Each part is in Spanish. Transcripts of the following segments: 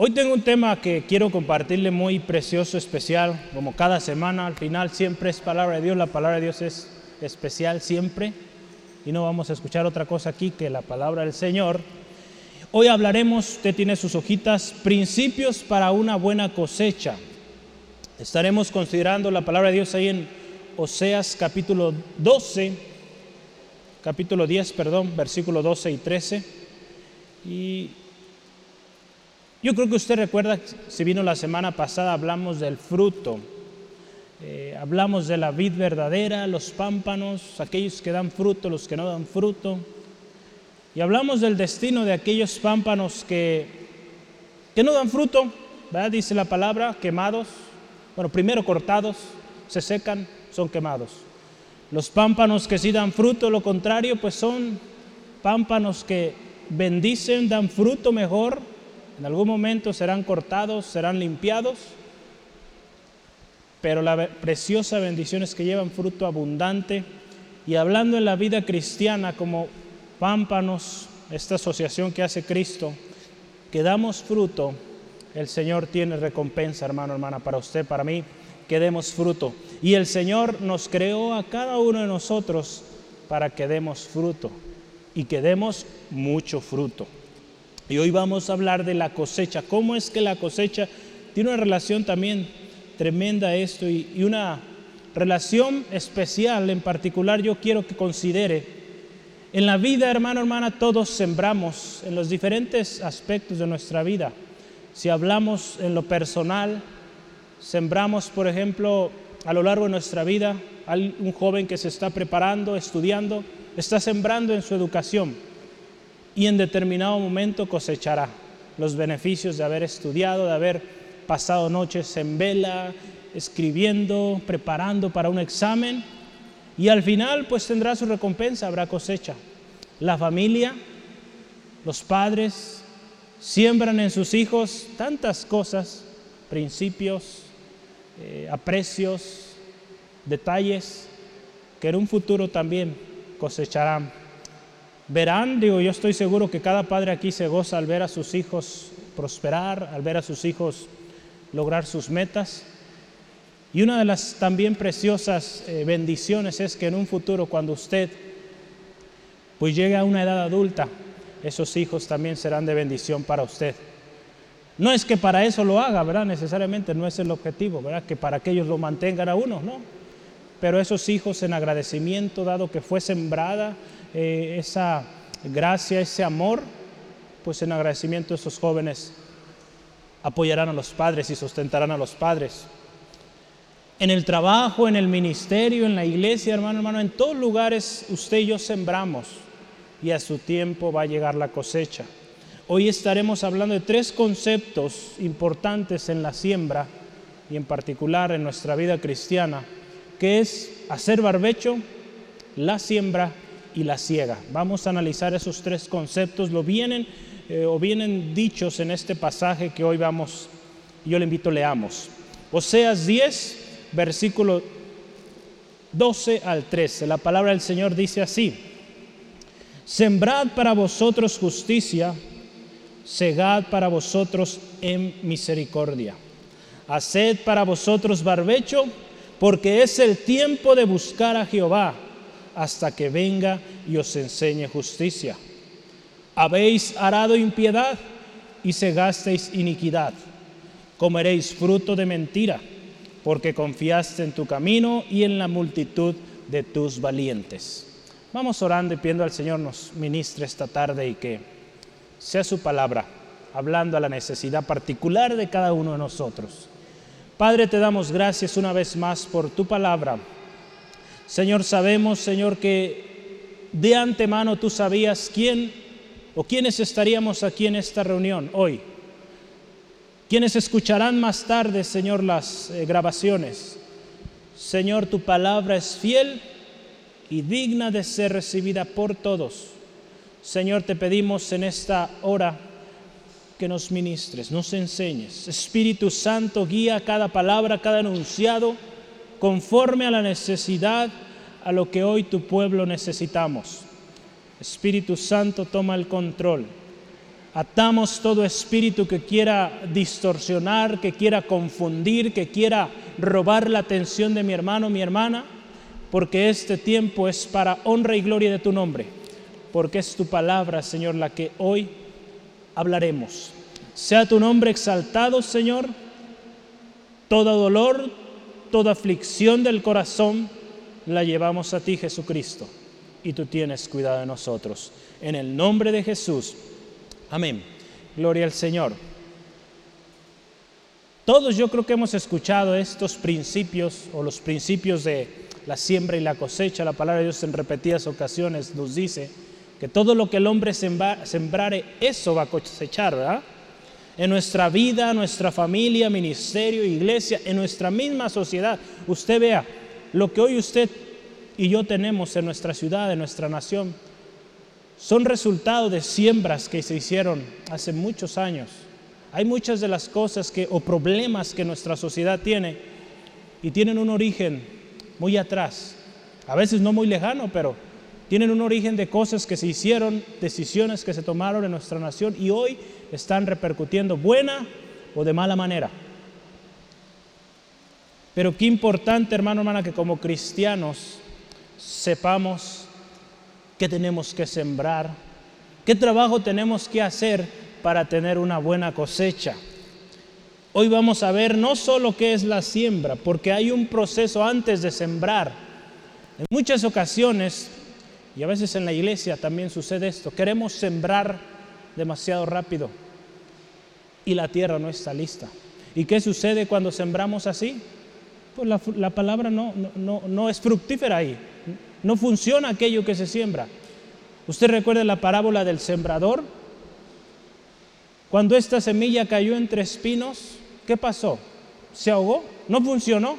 Hoy tengo un tema que quiero compartirle muy precioso, especial, como cada semana, al final siempre es palabra de Dios, la palabra de Dios es especial siempre, y no vamos a escuchar otra cosa aquí que la palabra del Señor. Hoy hablaremos, usted tiene sus hojitas, principios para una buena cosecha. Estaremos considerando la palabra de Dios ahí en Oseas capítulo 12, capítulo 10, perdón, versículo 12 y 13. Y yo creo que usted recuerda, si vino la semana pasada, hablamos del fruto. Eh, hablamos de la vid verdadera, los pámpanos, aquellos que dan fruto, los que no dan fruto. Y hablamos del destino de aquellos pámpanos que, que no dan fruto, ¿verdad? dice la palabra, quemados. Bueno, primero cortados, se secan, son quemados. Los pámpanos que sí dan fruto, lo contrario, pues son pámpanos que bendicen, dan fruto mejor, en algún momento serán cortados, serán limpiados, pero la preciosa bendición es que llevan fruto abundante. Y hablando en la vida cristiana como pámpanos, esta asociación que hace Cristo, que damos fruto, el Señor tiene recompensa, hermano, hermana, para usted, para mí, que demos fruto. Y el Señor nos creó a cada uno de nosotros para que demos fruto y que demos mucho fruto. Y hoy vamos a hablar de la cosecha. ¿Cómo es que la cosecha tiene una relación también tremenda esto y, y una relación especial en particular yo quiero que considere? En la vida, hermano, hermana, todos sembramos en los diferentes aspectos de nuestra vida. Si hablamos en lo personal, sembramos, por ejemplo, a lo largo de nuestra vida, un joven que se está preparando, estudiando, está sembrando en su educación y en determinado momento cosechará los beneficios de haber estudiado, de haber pasado noches en vela, escribiendo, preparando para un examen y al final pues tendrá su recompensa, habrá cosecha. La familia, los padres siembran en sus hijos tantas cosas, principios, eh, aprecios, detalles, que en un futuro también cosecharán verán, digo, yo estoy seguro que cada padre aquí se goza al ver a sus hijos prosperar, al ver a sus hijos lograr sus metas. Y una de las también preciosas eh, bendiciones es que en un futuro, cuando usted pues llegue a una edad adulta, esos hijos también serán de bendición para usted. No es que para eso lo haga, ¿verdad? Necesariamente no es el objetivo, ¿verdad? Que para que ellos lo mantengan a uno, ¿no? Pero esos hijos en agradecimiento, dado que fue sembrada eh, esa gracia, ese amor, pues en agradecimiento esos jóvenes apoyarán a los padres y sustentarán a los padres. En el trabajo, en el ministerio, en la iglesia, hermano, hermano, en todos lugares usted y yo sembramos y a su tiempo va a llegar la cosecha. Hoy estaremos hablando de tres conceptos importantes en la siembra y en particular en nuestra vida cristiana, que es hacer barbecho, la siembra y la ciega. Vamos a analizar esos tres conceptos, lo vienen eh, o vienen dichos en este pasaje que hoy vamos, yo le invito, leamos. Oseas 10, versículo 12 al 13. La palabra del Señor dice así, sembrad para vosotros justicia, segad para vosotros en misericordia, haced para vosotros barbecho, porque es el tiempo de buscar a Jehová hasta que venga y os enseñe justicia. Habéis arado impiedad y segasteis iniquidad. Comeréis fruto de mentira, porque confiaste en tu camino y en la multitud de tus valientes. Vamos orando y pidiendo al Señor nos ministre esta tarde y que sea su palabra, hablando a la necesidad particular de cada uno de nosotros. Padre, te damos gracias una vez más por tu palabra Señor, sabemos, Señor, que de antemano tú sabías quién o quiénes estaríamos aquí en esta reunión hoy. Quienes escucharán más tarde, Señor, las eh, grabaciones. Señor, tu palabra es fiel y digna de ser recibida por todos. Señor, te pedimos en esta hora que nos ministres, nos enseñes. Espíritu Santo, guía cada palabra, cada enunciado conforme a la necesidad, a lo que hoy tu pueblo necesitamos. Espíritu Santo, toma el control. Atamos todo espíritu que quiera distorsionar, que quiera confundir, que quiera robar la atención de mi hermano, mi hermana, porque este tiempo es para honra y gloria de tu nombre, porque es tu palabra, Señor, la que hoy hablaremos. Sea tu nombre exaltado, Señor. Todo dolor, toda aflicción del corazón la llevamos a ti, Jesucristo, y tú tienes cuidado de nosotros. En el nombre de Jesús. Amén. Gloria al Señor. Todos yo creo que hemos escuchado estos principios o los principios de la siembra y la cosecha. La palabra de Dios en repetidas ocasiones nos dice que todo lo que el hombre sembrare, eso va a cosechar, ¿verdad? En nuestra vida, nuestra familia, ministerio, iglesia, en nuestra misma sociedad. Usted vea, lo que hoy usted y yo tenemos en nuestra ciudad, en nuestra nación, son resultado de siembras que se hicieron hace muchos años. Hay muchas de las cosas que o problemas que nuestra sociedad tiene y tienen un origen muy atrás, a veces no muy lejano, pero tienen un origen de cosas que se hicieron, decisiones que se tomaron en nuestra nación y hoy están repercutiendo buena o de mala manera. Pero qué importante, hermano, hermana, que como cristianos sepamos qué tenemos que sembrar, qué trabajo tenemos que hacer para tener una buena cosecha. Hoy vamos a ver no solo qué es la siembra, porque hay un proceso antes de sembrar. En muchas ocasiones, y a veces en la iglesia también sucede esto, queremos sembrar demasiado rápido y la tierra no está lista. ¿Y qué sucede cuando sembramos así? Pues la, palabra no, no, no es fructífera ahí. No funciona aquello que se siembra. ¿Usted recuerda la parábola del sembrador? Cuando esta semilla cayó entre espinos, ¿qué pasó? ¿Se ahogó? No funcionó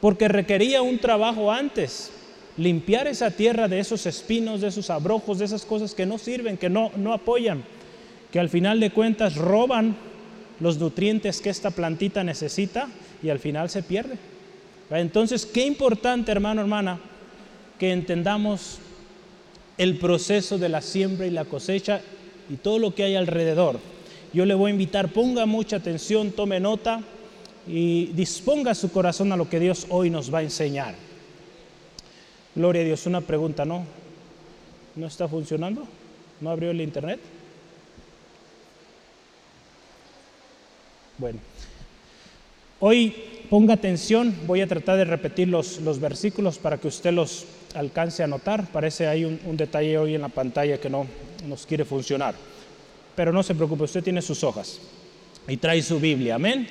porque requería un trabajo antes. Limpiar esa tierra de esos espinos, de esos abrojos, de esas cosas que no sirven, que no, no apoyan, que al final de cuentas roban los nutrientes que esta plantita necesita y al final se pierde. Entonces, qué importante, hermano, hermana, que entendamos el proceso de la siembra y la cosecha y todo lo que hay alrededor. Yo le voy a invitar, ponga mucha atención, tome nota y disponga su corazón a lo que Dios hoy nos va a enseñar. Gloria a Dios, una pregunta, ¿no? ¿No está funcionando? ¿No abrió el internet? Bueno, hoy ponga atención, voy a tratar de repetir los, los versículos para que usted los alcance a notar. Parece hay un, un, detalle hoy en la pantalla que no nos quiere funcionar. Pero no se preocupe, usted tiene sus hojas y trae su Biblia, amén.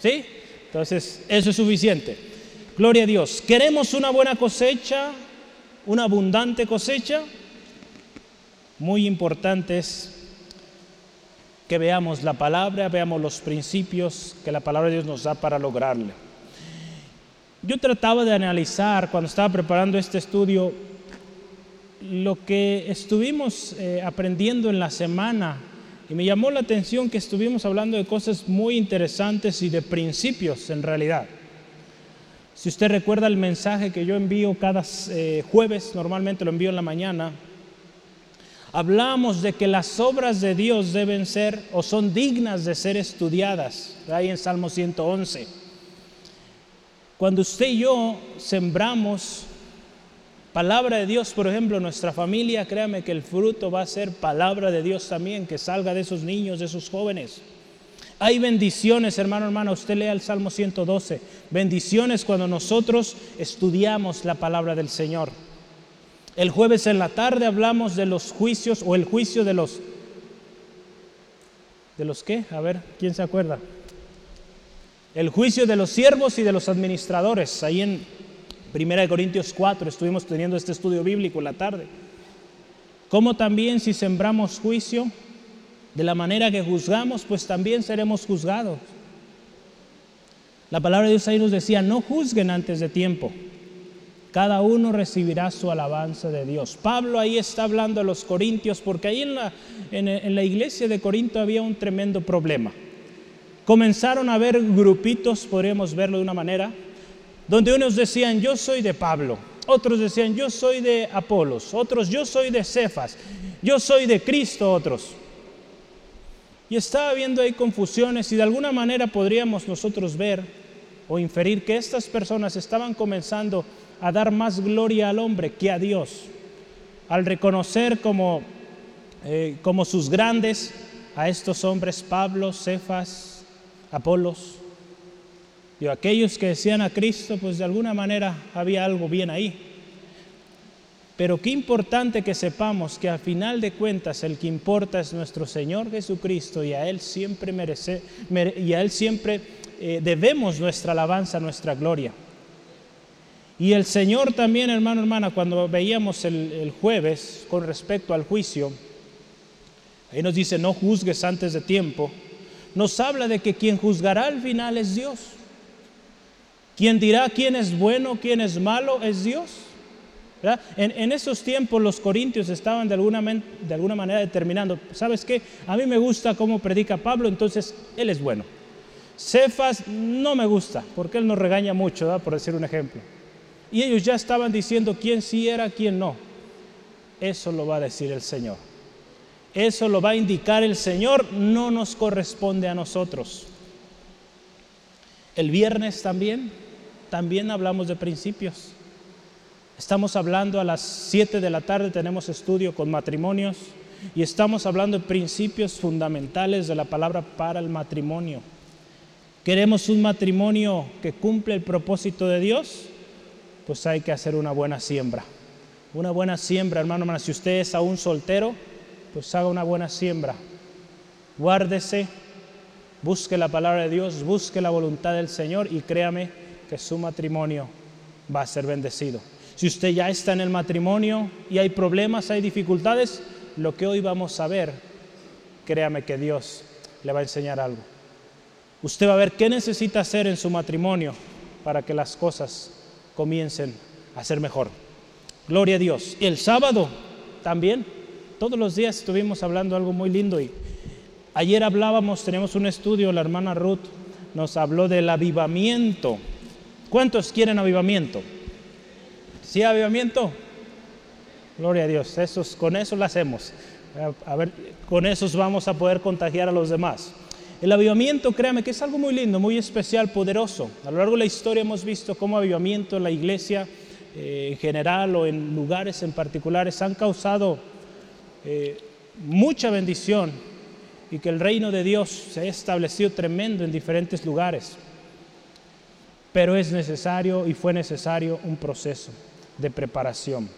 ¿Sí? Entonces, eso es suficiente. Gloria a Dios. ¿Queremos una buena cosecha? ¿Una abundante cosecha? Muy importante es que veamos la palabra, veamos los principios que la palabra de Dios nos da para lograrle. Yo trataba de analizar cuando estaba preparando este estudio lo que estuvimos eh, aprendiendo en la semana y me llamó la atención que estuvimos hablando de cosas muy interesantes y de principios en realidad. Si usted recuerda el mensaje que yo envío cada eh, jueves, normalmente lo envío en la mañana, hablamos de que las obras de Dios deben ser o son dignas de ser estudiadas, ahí en Salmo 111. Cuando usted y yo sembramos palabra de Dios, por ejemplo, en nuestra familia, créame que el fruto va a ser palabra de Dios también, que salga de esos niños, de esos jóvenes. Hay bendiciones, hermano, hermana, usted lea el Salmo 112. Bendiciones cuando nosotros estudiamos la palabra del Señor. El jueves en la tarde hablamos de los juicios o el juicio de los... ¿De los qué? A ver, ¿quién se acuerda? el juicio de los siervos y de los administradores. Ahí en 1 Corintios 4 estuvimos teniendo este estudio bíblico en la tarde. Como también si sembramos juicio, de la manera que juzgamos, pues también seremos juzgados. La palabra de Dios ahí nos decía, no juzguen antes de tiempo. Cada uno recibirá su alabanza de Dios. Pablo ahí está hablando a los corintios porque ahí en la, iglesia de Corinto había un tremendo problema comenzaron a haber grupitos, podríamos verlo de una manera, donde unos decían, yo soy de Pablo, otros decían, yo soy de Apolos, otros, yo soy de Cefas, yo soy de Cristo, otros. Y estaba viendo ahí confusiones y de alguna manera podríamos nosotros ver o inferir que estas personas estaban comenzando a dar más gloria al hombre que a Dios, al reconocer como, eh, como sus grandes a estos hombres, Pablo, Cefas, Apolos, y aquellos que decían a Cristo, pues de alguna manera había algo bien ahí. Pero qué importante que sepamos que a final de cuentas el que importa es nuestro Señor Jesucristo y a Él siempre merece, y a Él siempre eh, debemos nuestra alabanza, nuestra gloria. Y el Señor también, hermano, hermana, cuando veíamos el, el jueves con respecto al juicio, ahí nos dice, no juzgues antes de tiempo, nos habla de que quien juzgará al final es Dios. Quien dirá quién es bueno, quién es malo, es Dios. En, esos tiempos los corintios estaban de alguna, de alguna manera determinando, ¿sabes qué? A mí me gusta cómo predica Pablo, entonces él es bueno. Cefas no me gusta, porque él nos regaña mucho, por decir un ejemplo. Y ellos ya estaban diciendo quién sí era, quién no. Eso lo va a decir el Señor. Eso lo va a indicar el Señor, no nos corresponde a nosotros. El viernes también, también hablamos de principios. Estamos hablando a las 7 de la tarde, tenemos estudio con matrimonios y estamos hablando de principios fundamentales de la palabra para el matrimonio. ¿Queremos un matrimonio que cumple el propósito de Dios? Pues hay que hacer una buena siembra. Una buena siembra, hermano, hermano. Si usted es aún soltero, pues haga una buena siembra. Guárdese, busque la palabra de Dios, busque la voluntad del Señor y créame que su matrimonio va a ser bendecido. Si usted ya está en el matrimonio y hay problemas, hay dificultades, lo que hoy vamos a ver, créame que Dios le va a enseñar algo. Usted va a ver qué necesita hacer en su matrimonio para que las cosas comiencen a ser mejor. Gloria a Dios. Y el sábado también, todos los días estuvimos hablando algo muy lindo y ayer hablábamos, tenemos un estudio, la hermana Ruth nos habló del avivamiento. ¿Cuántos quieren avivamiento? ¿Sí, avivamiento? Gloria a Dios, esos, con eso lo hacemos. A ver, con esos vamos a poder contagiar a los demás. El avivamiento, créame que es algo muy lindo, muy especial, poderoso. A lo largo de la historia hemos visto cómo avivamiento en la iglesia eh, en general o en lugares en particulares han causado eh, mucha bendición y que el reino de Dios se ha establecido tremendo en diferentes lugares. Pero es necesario y fue necesario un proceso de preparación.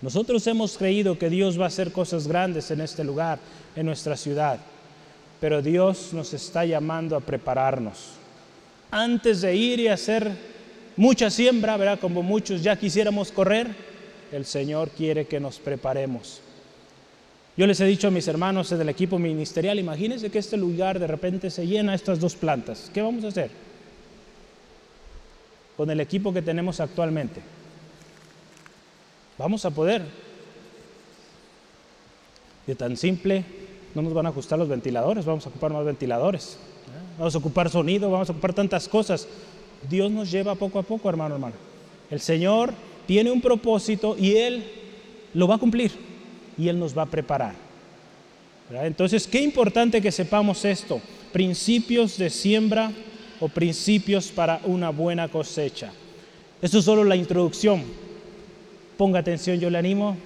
Nosotros hemos creído que Dios va a hacer cosas grandes en este lugar, en nuestra ciudad, pero Dios nos está llamando a prepararnos. Antes de ir y hacer mucha siembra, ¿verdad? Como muchos ya quisiéramos correr, el Señor quiere que nos preparemos. Yo les he dicho a mis hermanos del equipo ministerial, imagínense que este lugar de repente se llena estas dos plantas. ¿Qué vamos a hacer? Con el equipo que tenemos actualmente. Vamos a poder. De tan simple, no nos van a ajustar los ventiladores, vamos a ocupar más ventiladores. Vamos a ocupar sonido, vamos a ocupar tantas cosas. Dios nos lleva poco a poco, hermano, hermano. El Señor tiene un propósito y Él lo va a cumplir y Él nos va a preparar. Entonces, qué importante que sepamos esto. Principios de siembra o principios para una buena cosecha. Esto es solo la introducción. Ponga atención, yo le animo.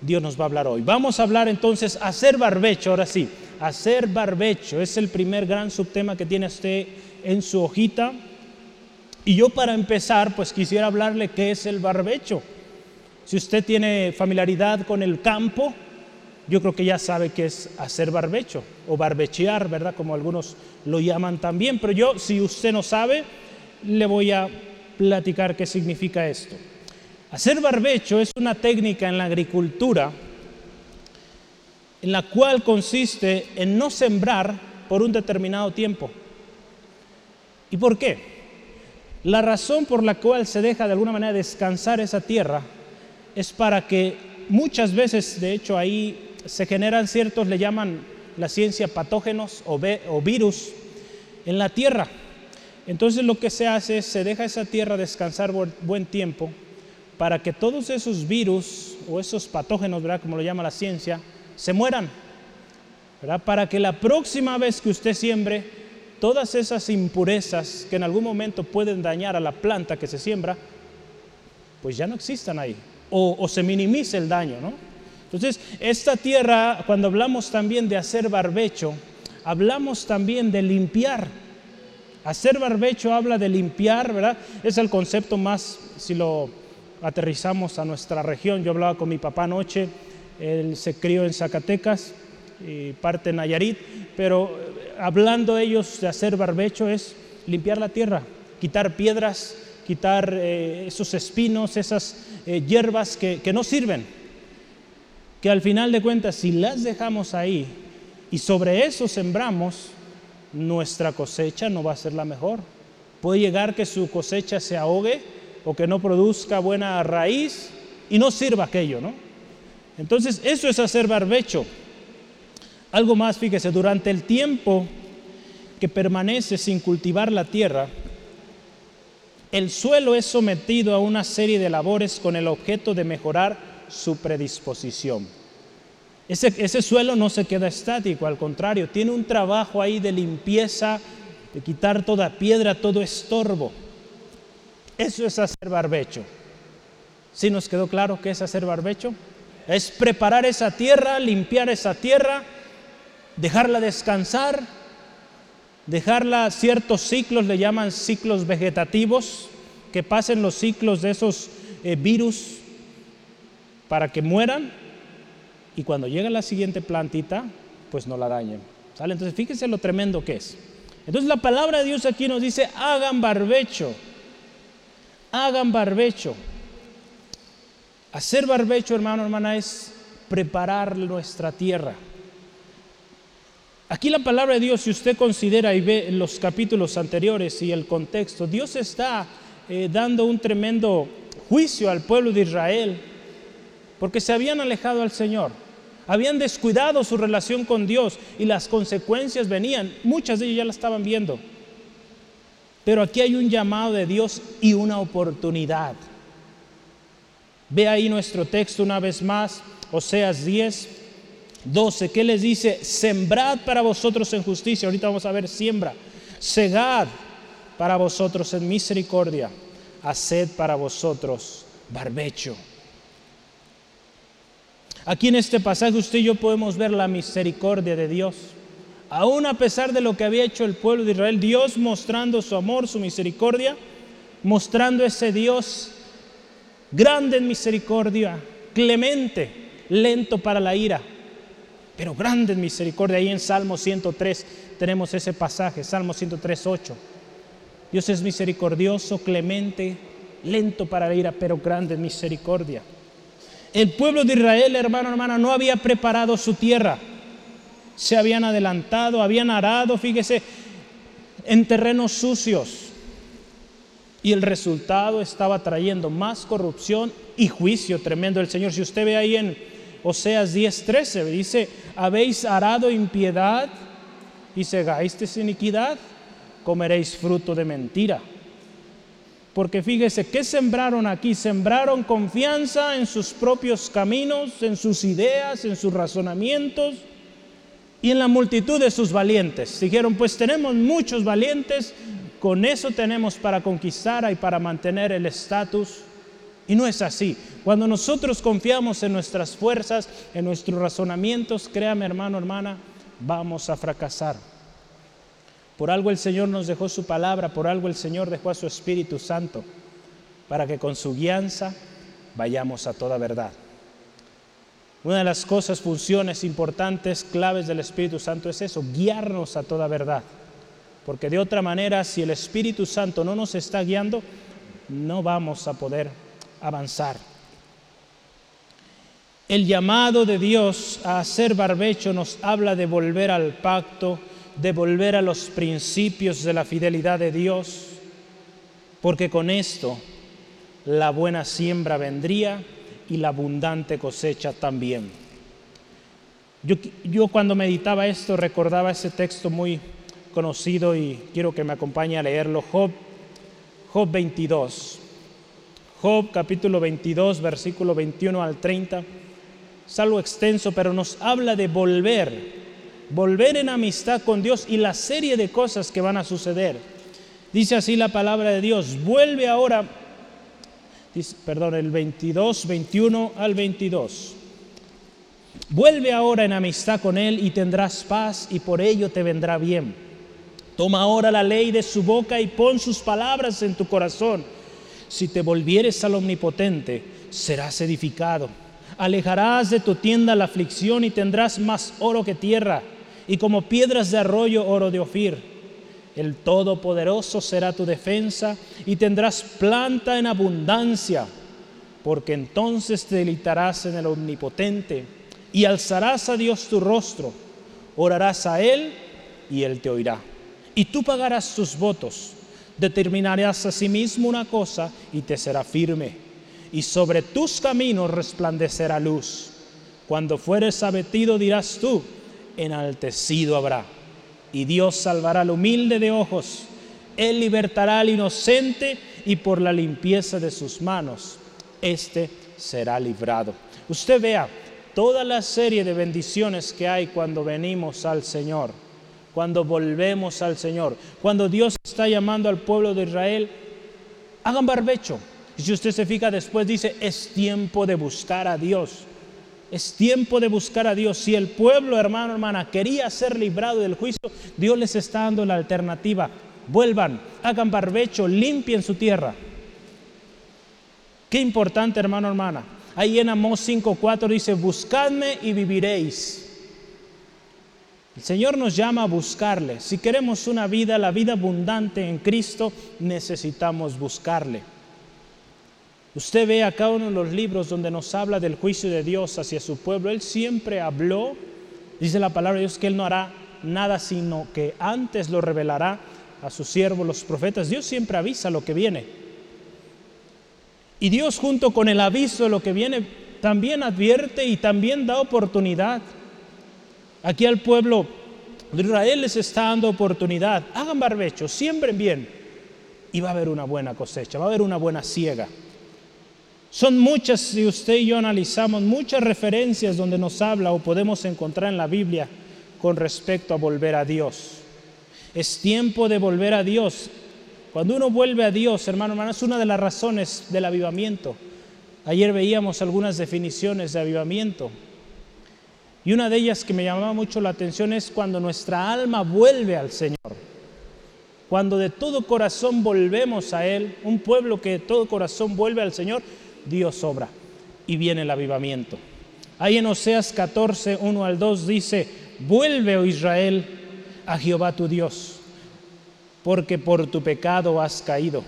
Dios nos va a hablar hoy. Vamos a hablar entonces hacer barbecho, ahora sí. Hacer barbecho es el primer gran subtema que tiene usted en su hojita. Y yo para empezar, pues quisiera hablarle qué es el barbecho. Si usted tiene familiaridad con el campo, yo creo que ya sabe qué es hacer barbecho o barbechear, ¿verdad? Como algunos lo llaman también. Pero yo, si usted no sabe, le voy a platicar qué significa esto. Hacer barbecho es una técnica en la agricultura en la cual consiste en no sembrar por un determinado tiempo. ¿Y por qué? La razón por la cual se deja de alguna manera descansar esa tierra es para que muchas veces, de hecho, ahí se generan ciertos, le llaman la ciencia patógenos o, virus en la tierra. Entonces lo que se hace es se deja esa tierra descansar buen tiempo para que todos esos virus o esos patógenos, ¿verdad? como lo llama la ciencia, se mueran. para que la próxima vez que usted siembre, todas esas impurezas que en algún momento pueden dañar a la planta que se siembra, pues ya no existan ahí, o, o se minimice el daño, ¿no? Entonces, esta tierra, cuando hablamos también de hacer barbecho, hablamos también de limpiar. Hacer barbecho habla de limpiar, ¿verdad? Es el concepto más, si lo aterrizamos a nuestra región. Yo hablaba con mi papá anoche, él se crió en Zacatecas y parte en Nayarit, pero eh, hablando ellos de hacer barbecho es limpiar la tierra, quitar piedras, quitar eh, esos espinos, esas eh, hierbas que, que no sirven que al final de cuentas, si las dejamos ahí y sobre eso sembramos, nuestra cosecha no va a ser la mejor. Puede llegar que su cosecha se ahogue o que no produzca buena raíz y no sirva aquello, ¿no? Entonces, eso es hacer barbecho. Algo más, fíjese, durante el tiempo que permanece sin cultivar la tierra, el suelo es sometido a una serie de labores con el objeto de mejorar su predisposición. Ese, ese suelo no se queda estático, al contrario, tiene un trabajo ahí de limpieza, de quitar toda piedra, todo estorbo. Eso es hacer barbecho. ¿Sí nos quedó claro qué es hacer barbecho? Es preparar esa tierra, limpiar esa tierra, dejarla descansar, dejarla ciertos ciclos, le llaman ciclos vegetativos, que pasen los ciclos de esos eh, virus para que mueran y cuando llega la siguiente plantita, pues no la dañen. ¿Sale? Entonces fíjense lo tremendo que es. Entonces la palabra de Dios aquí nos dice, hagan barbecho, hagan barbecho. Hacer barbecho, hermano, hermana, es preparar nuestra tierra. Aquí la palabra de Dios, si usted considera y ve los capítulos anteriores y el contexto, Dios está eh, dando un tremendo juicio al pueblo de Israel porque se habían alejado al Señor, habían descuidado su relación con Dios y las consecuencias venían, muchas de ellas ya las estaban viendo. Pero aquí hay un llamado de Dios y una oportunidad. Ve ahí nuestro texto una vez más, Oseas 10, 12, ¿qué les dice? Sembrad para vosotros en justicia, ahorita vamos a ver siembra, segad para vosotros en misericordia, haced para vosotros barbecho. Aquí en este pasaje usted y yo podemos ver la misericordia de Dios. Aún a pesar de lo que había hecho el pueblo de Israel, Dios mostrando su amor, su misericordia, mostrando ese Dios grande en misericordia, clemente, lento para la ira, pero grande en misericordia. Ahí en Salmo 103 tenemos ese pasaje, Salmo 103, 8. Dios es misericordioso, clemente, lento para la ira, pero grande en misericordia. El pueblo de Israel, hermano, hermana, no había preparado su tierra. Se habían adelantado, habían arado, fíjese, en terrenos sucios. Y el resultado estaba trayendo más corrupción y juicio tremendo del Señor. Si usted ve ahí en Oseas 10:13, dice, habéis arado impiedad y segáis iniquidad, comeréis fruto de mentira. Porque fíjese, ¿qué sembraron aquí? Sembraron confianza en sus propios caminos, en sus ideas, en sus razonamientos y en la multitud de sus valientes. Dijeron, pues tenemos muchos valientes, con eso tenemos para conquistar y para mantener el estatus. Y no es así. Cuando nosotros confiamos en nuestras fuerzas, en nuestros razonamientos, créame hermano, hermana, vamos a fracasar. Por algo el Señor nos dejó su palabra, por algo el Señor dejó a su Espíritu Santo, para que con su guianza vayamos a toda verdad. Una de las cosas, funciones importantes, claves del Espíritu Santo es eso, guiarnos a toda verdad. Porque de otra manera, si el Espíritu Santo no nos está guiando, no vamos a poder avanzar. El llamado de Dios a hacer barbecho nos habla de volver al pacto de volver a los principios de la fidelidad de Dios, porque con esto la buena siembra vendría y la abundante cosecha también. Yo, cuando meditaba esto recordaba ese texto muy conocido y quiero que me acompañe a leerlo, Job, Job 22. Job capítulo 22, versículo 21 al 30. Es algo extenso, pero nos habla de volver volver en amistad con Dios y la serie de cosas que van a suceder. Dice así la palabra de Dios, vuelve ahora, perdón, el 22, 21 al 22. Vuelve ahora en amistad con Él y tendrás paz y por ello te vendrá bien. Toma ahora la ley de su boca y pon sus palabras en tu corazón. Si te volvieres al Omnipotente, serás edificado. Alejarás de tu tienda la aflicción y tendrás más oro que tierra, y como piedras de arroyo oro de Ofir. El Todopoderoso será tu defensa y tendrás planta en abundancia, porque entonces te deleitarás en el Omnipotente y alzarás a Dios tu rostro, orarás a Él y Él te oirá. Y tú pagarás tus votos, determinarás a sí mismo una cosa y te será firme, y sobre tus caminos resplandecerá luz. Cuando fueres abatido dirás tú, enaltecido habrá. Y Dios salvará al humilde de ojos, Él libertará al inocente y por la limpieza de sus manos, éste será librado. Usted vea, toda la serie de bendiciones que hay cuando venimos al Señor, cuando volvemos al Señor, cuando Dios está llamando al pueblo de Israel, hagan barbecho. Y si usted se fija después dice, es tiempo de buscar a Dios. Es tiempo de buscar a Dios. Si el pueblo, hermano, hermana, quería ser librado del juicio, Dios les está dando la alternativa. Vuelvan, hagan barbecho, limpien su tierra. Qué importante, hermano, hermana. Ahí en Amós 5.4 dice, buscadme y viviréis. El Señor nos llama a buscarle. Si queremos una vida, la vida abundante en Cristo, necesitamos buscarle. Usted ve acá uno de los libros donde nos habla del juicio de Dios hacia su pueblo. Él siempre habló, dice la palabra de Dios, que Él no hará nada, sino que antes lo revelará a sus siervos, los profetas. Dios siempre avisa lo que viene. Y Dios junto con el aviso de lo que viene, también advierte y también da oportunidad. Aquí al pueblo de Israel les está dando oportunidad. Hagan barbecho, siembren bien y va a haber una buena cosecha, va a haber una buena siega. Son muchas, si usted y yo analizamos, muchas referencias donde nos habla o podemos encontrar en la Biblia con respecto a volver a Dios. Es tiempo de volver a Dios. Cuando uno vuelve a Dios, hermano, hermano, es una de las razones del avivamiento. Ayer veíamos algunas definiciones de avivamiento. Y una de ellas que me llamaba mucho la atención es cuando nuestra alma vuelve al Señor. Cuando de todo corazón volvemos a Él, un pueblo que de todo corazón vuelve al Señor, Dios obra y viene el avivamiento. Ahí en Oseas 14, 1 al 2 dice, vuelve, oh Israel, a Jehová tu Dios porque por tu pecado has caído.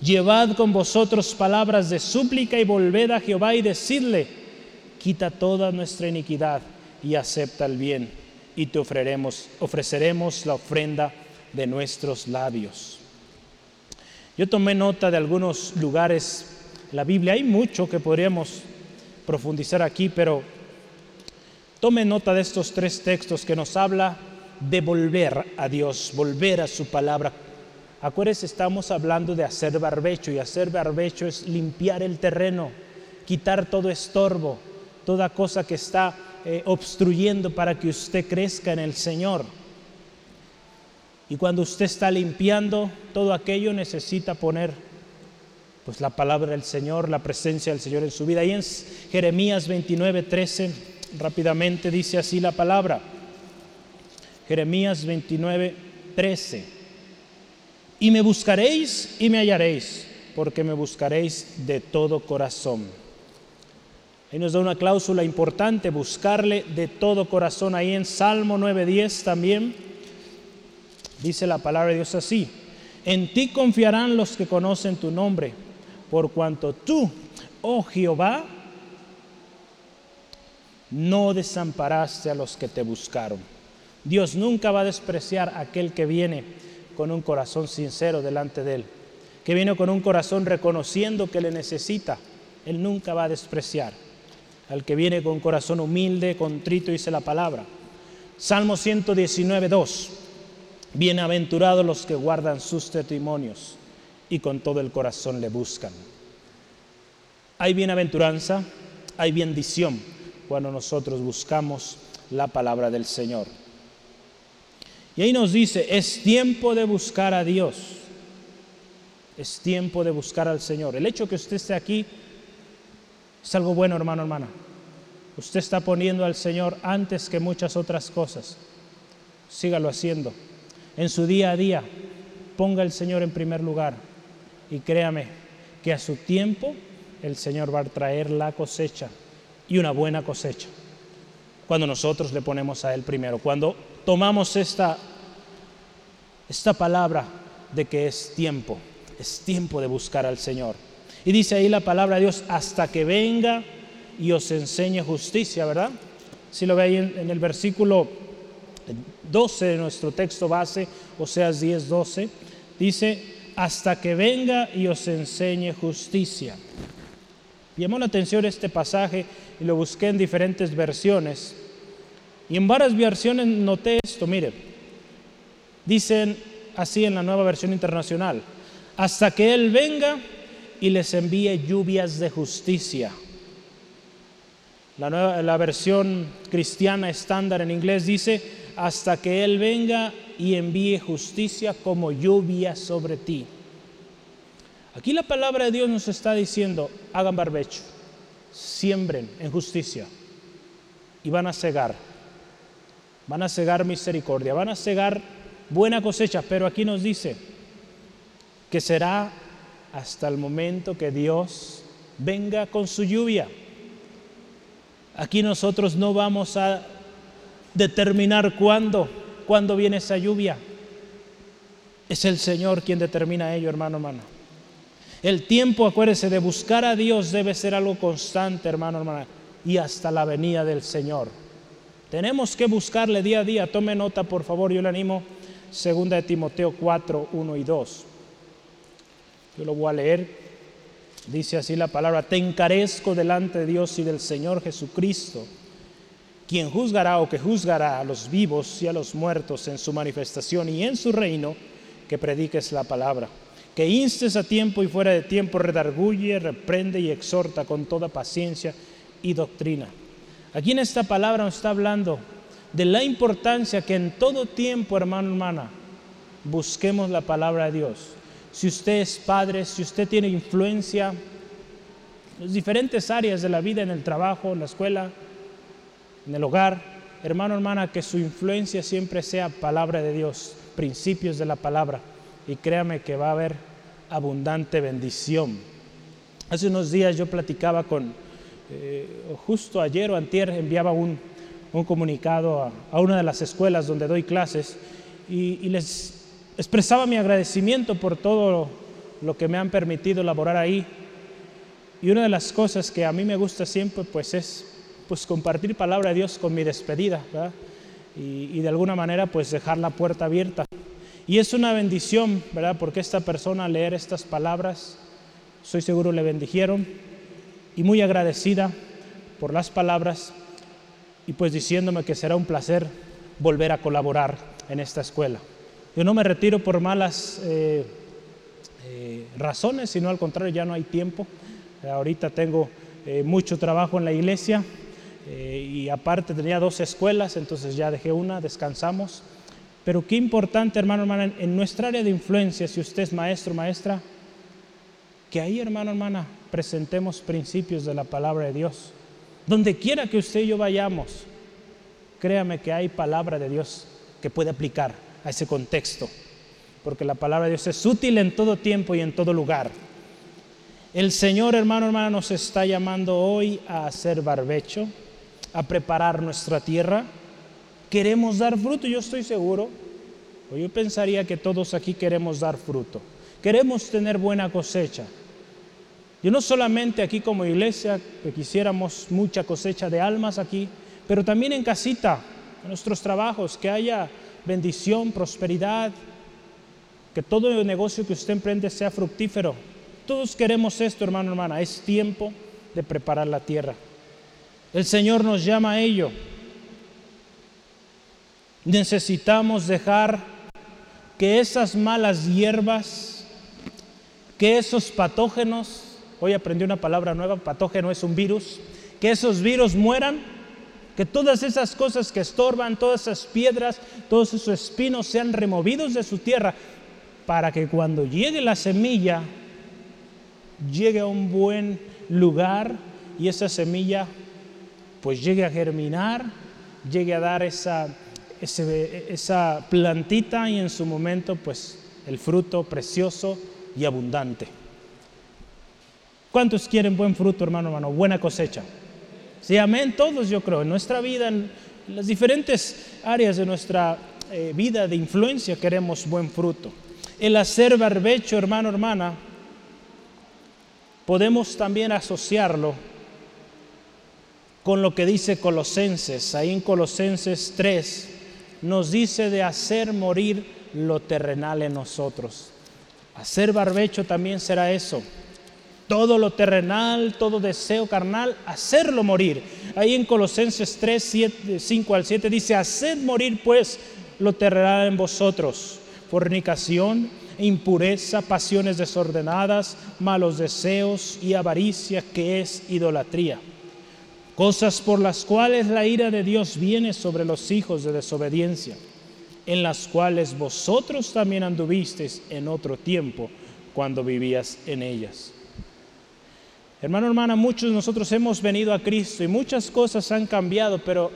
Llevad con vosotros palabras de súplica y volved a Jehová y decidle, quita toda nuestra iniquidad y acepta el bien, y te ofreceremos, ofreceremos la ofrenda de nuestros labios. Yo tomé nota de algunos lugares, la Biblia, hay mucho que podríamos profundizar aquí, pero tome nota de estos tres textos que nos habla de volver a Dios, volver a su palabra. Acuérdense, estamos hablando de hacer barbecho y hacer barbecho es limpiar el terreno, quitar todo estorbo, toda cosa que está eh, obstruyendo para que usted crezca en el Señor. Y cuando usted está limpiando todo aquello necesita poner pues la palabra del Señor, la presencia del Señor en su vida. Y en Jeremías 29, 13, rápidamente dice así la palabra. Jeremías 29, 13. Y me buscaréis y me hallaréis, porque me buscaréis de todo corazón. Ahí nos da una cláusula importante, buscarle de todo corazón. Ahí en Salmo 9.10 también dice la palabra de Dios así. En ti confiarán los que conocen tu nombre, por cuanto tú, oh Jehová, no desamparaste a los que te buscaron. Dios nunca va a despreciar a aquel que viene con un corazón sincero delante de Él, que viene con un corazón reconociendo que le necesita. Él nunca va a despreciar al que viene con corazón humilde, contrito, dice la palabra. Salmo 119, 2. Bienaventurados los que guardan sus testimonios y con todo el corazón le buscan. Hay bienaventuranza, hay bendición cuando nosotros buscamos la palabra del Señor. Y ahí nos dice, es tiempo de buscar a Dios. Es tiempo de buscar al Señor. El hecho que usted esté aquí es algo bueno, hermano, hermana. Usted está poniendo al Señor antes que muchas otras cosas. Sígalo haciendo. En su día a día, ponga al Señor en primer lugar. Y créame que a su tiempo el Señor va a traer la cosecha y una buena cosecha. Cuando nosotros le ponemos a Él primero. Cuando tomamos esta, esta palabra de que es tiempo. Es tiempo de buscar al Señor. Y dice ahí la palabra de Dios, hasta que venga y os enseñe justicia, ¿verdad? Si lo ve ahí en, el versículo 12 de nuestro texto base, o sea, 10, 12, dice, hasta que venga y os enseñe justicia. Llamó la atención este pasaje y lo busqué en diferentes versiones. Y en varias versiones noté esto, mire, dicen así en la nueva versión internacional, hasta que Él venga y les envíe lluvias de justicia. La, versión cristiana estándar en inglés dice, hasta que Él venga y envíe justicia como lluvia sobre ti. Aquí la palabra de Dios nos está diciendo, hagan barbecho, siembren en justicia y van a cegar, van a cegar misericordia, van a cegar buena cosecha, pero aquí nos dice que será hasta el momento que Dios venga con su lluvia. Aquí nosotros no vamos a determinar cuándo, cuándo viene esa lluvia. Es el Señor quien determina ello, hermano, hermano. El tiempo, acuérdese, de buscar a Dios debe ser algo constante, hermano, hermana, y hasta la venida del Señor. Tenemos que buscarle día a día. Tome nota, por favor, yo le animo. Segunda de Timoteo 4, 1 y 2. Yo lo voy a leer. Dice así la palabra, te encarezco delante de Dios y del Señor Jesucristo, quien juzgará o que juzgará a los vivos y a los muertos en su manifestación y en su reino, que prediques la palabra, que instes a tiempo y fuera de tiempo, redarguye, reprende y exhorta con toda paciencia y doctrina. Aquí en esta palabra nos está hablando de la importancia que en todo tiempo, hermano, hermana, busquemos la palabra de Dios si usted es padre, si usted tiene influencia en las diferentes áreas de la vida, en el trabajo, en la escuela, en el hogar, hermano, hermana, que su influencia siempre sea palabra de Dios, principios de la palabra. Y créame que va a haber abundante bendición. Hace unos días yo platicaba con, eh, justo ayer o antier enviaba un, comunicado a, una de las escuelas donde doy clases y, y les expresaba mi agradecimiento por todo lo que me han permitido elaborar ahí. Y una de las cosas que a mí me gusta siempre pues es pues compartir palabra de Dios con mi despedida, Y, de alguna manera pues dejar la puerta abierta. Y es una bendición, ¿verdad? Porque esta persona al leer estas palabras, soy seguro le bendijeron y muy agradecida por las palabras y pues diciéndome que será un placer volver a colaborar en esta escuela. Yo no me retiro por malas eh, eh, razones, sino al contrario, ya no hay tiempo. ahorita tengo eh, mucho trabajo en la iglesia y aparte tenía dos escuelas, entonces ya dejé una, descansamos. Pero qué importante, hermano, hermana, en nuestra área de influencia, si usted es maestro, maestra, que ahí, hermano, hermana, presentemos principios de la palabra de Dios. Donde quiera que usted y yo vayamos, créame que hay palabra de Dios que puede aplicar a ese contexto, porque la palabra de Dios es útil en todo tiempo y en todo lugar. El Señor, hermano, hermana, nos está llamando hoy a hacer barbecho, a preparar nuestra tierra. Queremos dar fruto, yo estoy seguro. O yo pensaría que todos aquí queremos dar fruto. Queremos tener buena cosecha. Yo no solamente aquí como iglesia, que quisiéramos mucha cosecha de almas aquí, pero también en casita, en nuestros trabajos, que haya bendición, prosperidad, que todo el negocio que usted emprende sea fructífero. Todos queremos esto, hermano, hermana. Es tiempo de preparar la tierra. El Señor nos llama a ello. Necesitamos dejar que esas malas hierbas, que esos patógenos, hoy aprendí una palabra nueva, patógeno es un virus, que esos virus mueran Que todas esas cosas que estorban, todas esas piedras, todos esos espinos sean removidos de su tierra para que cuando llegue la semilla, llegue a un buen lugar y esa semilla pues llegue a germinar, llegue a dar esa, esa plantita y en su momento pues el fruto precioso y abundante. ¿Cuántos quieren buen fruto, hermano, hermano? Buena cosecha. Sí, amén, todos yo creo. En nuestra vida, en las diferentes áreas de nuestra eh, vida de influencia queremos buen fruto. El hacer barbecho, hermano, hermana, podemos también asociarlo con lo que dice Colosenses. Ahí en Colosenses 3 nos dice de hacer morir lo terrenal en nosotros. Hacer barbecho también será eso. Todo lo terrenal, todo deseo carnal, hacerlo morir. Ahí en Colosenses 3, 5 al 7 dice, haced morir pues lo terrenal en vosotros. Fornicación, impureza, pasiones desordenadas, malos deseos y avaricia que es idolatría. Cosas por las cuales la ira de Dios viene sobre los hijos de desobediencia, en las cuales vosotros también anduvisteis en otro tiempo cuando vivías en ellas. Hermano, hermana, muchos de nosotros hemos venido a Cristo y muchas cosas han cambiado, pero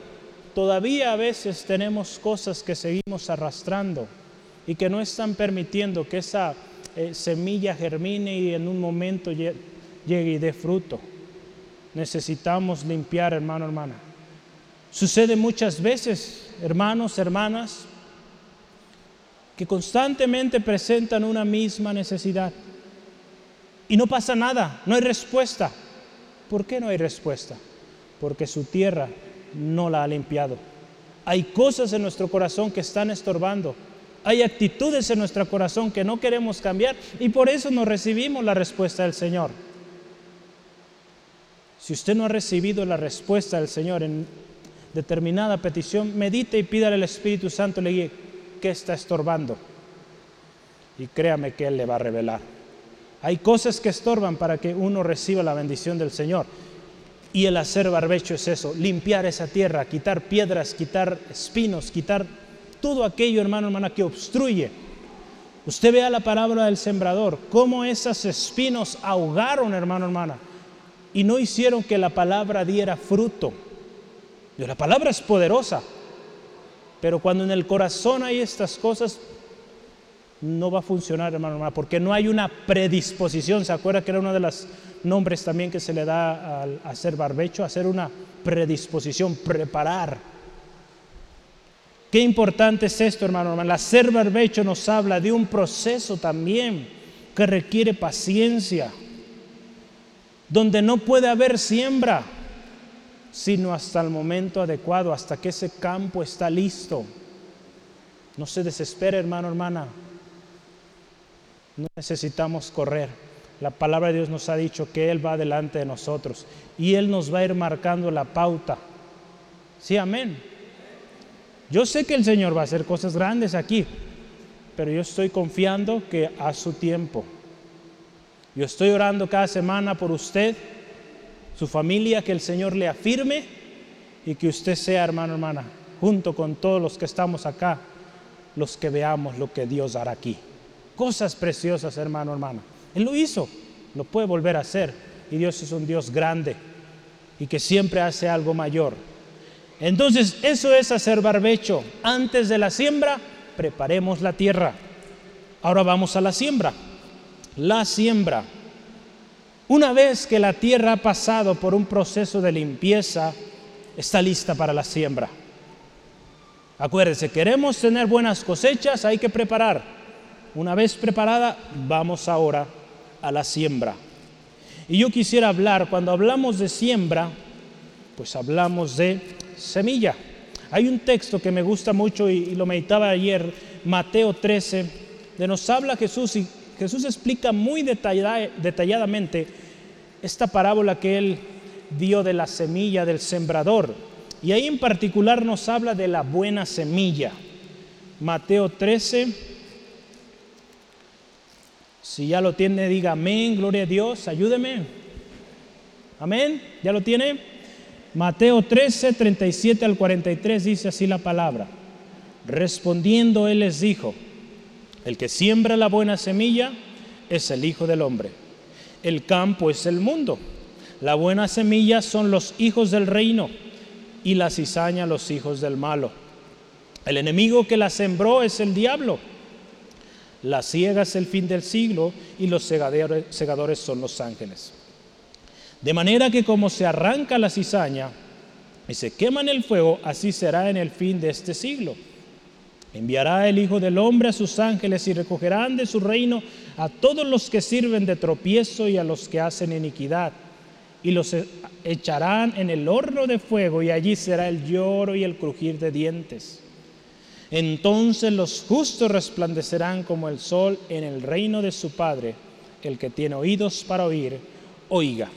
todavía a veces tenemos cosas que seguimos arrastrando y que no están permitiendo que esa eh, semilla germine y en un momento llegue y dé fruto. Necesitamos limpiar, hermano, hermana. Sucede muchas veces, hermanos, hermanas, que constantemente presentan una misma necesidad y no pasa nada, no hay respuesta. ¿Por qué no hay respuesta? Porque su tierra no la ha limpiado. Hay cosas en nuestro corazón que están estorbando hay actitudes en nuestro corazón que no queremos cambiar y por eso no recibimos la respuesta del Señor. Si usted no ha recibido la respuesta del Señor en determinada petición, medite y pídale al Espíritu Santo, le guíe qué está estorbando. Y créame que Él le va a revelar. Hay cosas que estorban para que uno reciba la bendición del Señor. Y el hacer barbecho es eso, limpiar esa tierra, quitar piedras, quitar espinos, quitar todo aquello, hermano, hermana, que obstruye. Usted vea la palabra del sembrador, cómo esos espinos ahogaron, hermano, hermana, y no hicieron que la palabra diera fruto. La palabra es poderosa, pero cuando en el corazón hay estas cosas, no va a funcionar, hermano, hermana, porque no hay una predisposición. ¿Se acuerda que era uno de los nombres también que se le da al hacer barbecho? Hacer una predisposición, preparar Qué importante es esto, hermano, hermano. La ser barbecho nos habla de un proceso también que requiere paciencia, donde no puede haber siembra, sino hasta el momento adecuado, hasta que ese campo está listo. No se desespere, hermano, hermana. No necesitamos correr. La palabra de Dios nos ha dicho que Él va delante de nosotros y Él nos va a ir marcando la pauta. Sí, amén. Yo sé que el Señor va a hacer cosas grandes aquí, pero yo estoy confiando que a su tiempo. Yo estoy orando cada semana por usted, su familia, que el Señor le afirme y que usted sea, hermano, hermana, junto con todos los que estamos acá, los que veamos lo que Dios hará aquí. Cosas preciosas, hermano, hermana. Él lo hizo, lo puede volver a hacer. Y Dios es un Dios grande y que siempre hace algo mayor. Entonces, eso es hacer barbecho. Antes de la siembra, preparemos la tierra. Ahora vamos a la siembra. La siembra. Una vez que la tierra ha pasado por un proceso de limpieza, está lista para la siembra. Acuérdense, queremos tener buenas cosechas, hay que preparar. Una vez preparada, vamos ahora a la siembra. Y yo quisiera hablar, cuando hablamos de siembra, pues hablamos de semilla. Hay un texto que me gusta mucho y, lo meditaba ayer, Mateo 13, de nos habla Jesús y Jesús explica muy detalladamente esta parábola que él dio de la semilla del sembrador. Y ahí en particular nos habla de la buena semilla. Mateo 13. Si ya lo tiene, diga amén, gloria a Dios, ayúdeme. Amén, ¿ya lo tiene? Mateo 13, 37 al 43 dice así la palabra. Respondiendo él les dijo, el que siembra la buena semilla es el Hijo del Hombre. El campo es el mundo. La buena semilla son los hijos del reino y la cizaña los hijos del malo. El enemigo que la sembró es el diablo. La ciega es el fin del siglo y los segadores, son los ángeles. De manera que como se arranca la cizaña y se quema en el fuego, así será en el fin de este siglo. Enviará el Hijo del Hombre a sus ángeles y recogerán de su reino a todos los que sirven de tropiezo y a los que hacen iniquidad. Y los echarán en el horno de fuego y allí será el lloro y el crujir de dientes. Entonces los justos resplandecerán como el sol en el reino de su Padre. El que tiene oídos para oír, oiga.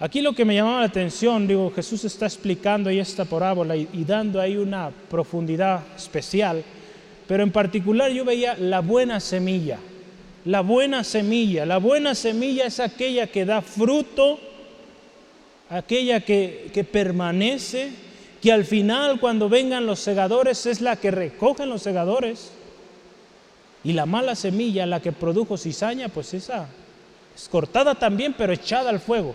Aquí lo que me llamaba la atención, digo, Jesús está explicando ahí esta parábola y, dando ahí una profundidad especial, pero en particular yo veía la buena semilla. La buena semilla, la buena semilla es aquella que da fruto, aquella que, que permanece, que al final cuando vengan los segadores es la que recogen los segadores. Y la mala semilla, la que produjo cizaña, pues esa es cortada también, pero echada al fuego.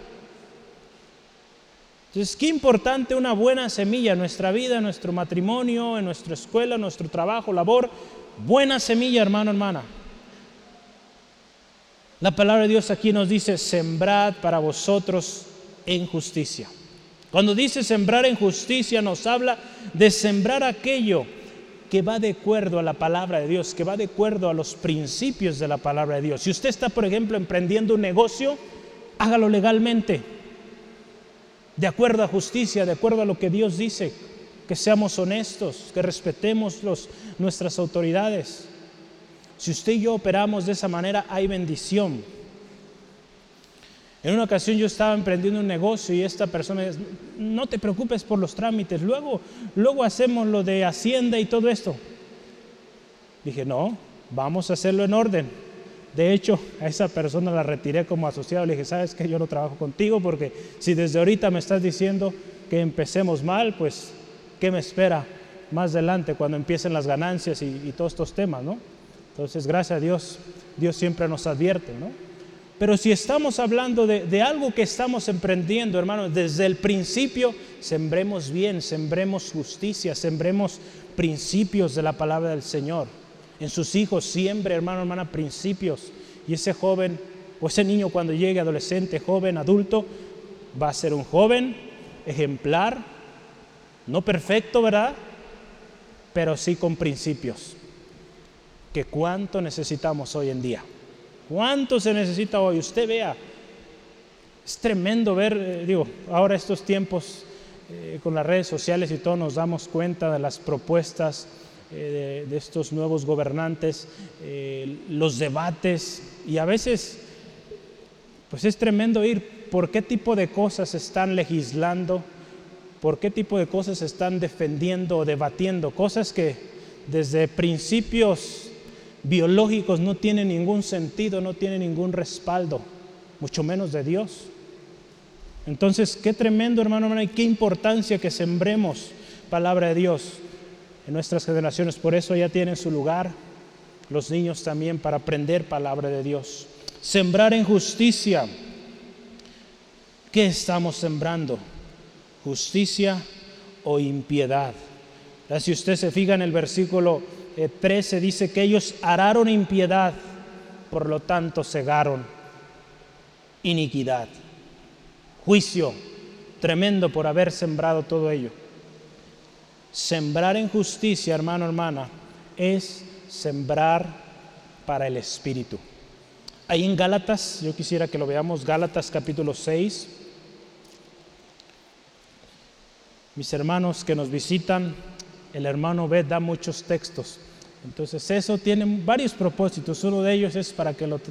Entonces, qué importante una buena semilla en nuestra vida, en nuestro matrimonio, en nuestra escuela, en nuestro trabajo, labor. Buena semilla, hermano, hermana. La palabra de Dios aquí nos dice, sembrad para vosotros en justicia. Cuando dice sembrar en justicia, nos habla de sembrar aquello que va de acuerdo a la palabra de Dios, que va de acuerdo a los principios de la palabra de Dios. Si usted está, por ejemplo, emprendiendo un negocio, hágalo legalmente de acuerdo a justicia, de acuerdo a lo que Dios dice, que seamos honestos, que respetemos nuestras autoridades. Si usted y yo operamos de esa manera, hay bendición. En una ocasión yo estaba emprendiendo un negocio y esta persona dice, no te preocupes por los trámites, luego, luego hacemos lo de Hacienda y todo esto. Dije, no, vamos a hacerlo en orden. De hecho, a esa persona la retiré como asociado. Le dije, sabes que yo no trabajo contigo porque si desde ahorita me estás diciendo que empecemos mal, pues, ¿qué me espera más adelante cuando empiecen las ganancias y, todos estos temas, ¿no? Entonces, gracias a Dios, Dios siempre nos advierte, ¿no? Pero si estamos hablando de, de algo que estamos emprendiendo, hermanos, desde el principio, sembremos bien, sembremos justicia, sembremos principios de la palabra del Señor en sus hijos, siempre, hermano, hermana, principios. Y ese joven o ese niño cuando llegue adolescente, joven, adulto, va a ser un joven ejemplar, no perfecto, ¿verdad? Pero sí con principios. Que cuánto necesitamos hoy en día. ¿Cuánto se necesita hoy? Usted vea, es tremendo ver, eh, digo, ahora estos tiempos eh, con las redes sociales y todo nos damos cuenta de las propuestas eh, de, estos nuevos gobernantes, eh, los debates y a veces pues es tremendo ir por qué tipo de cosas están legislando, por qué tipo de cosas están defendiendo o debatiendo, cosas que desde principios biológicos no tienen ningún sentido, no tienen ningún respaldo, mucho menos de Dios. Entonces, qué tremendo, hermano, hermano, y qué importancia que sembremos palabra de Dios en nuestras generaciones. Por eso ya tienen su lugar los niños también para aprender palabra de Dios. Sembrar en justicia. ¿Qué estamos sembrando? ¿Justicia o impiedad? Si usted se fija en el versículo 13, eh, dice que ellos araron impiedad, por lo tanto cegaron iniquidad. Juicio tremendo por haber sembrado todo ello. Sembrar en justicia, hermano, hermana, es sembrar para el Espíritu. Ahí en Gálatas, yo quisiera que lo veamos, Gálatas capítulo 6. Mis hermanos que nos visitan, el hermano B da muchos textos. Entonces eso tiene varios propósitos. Uno de ellos es para que lo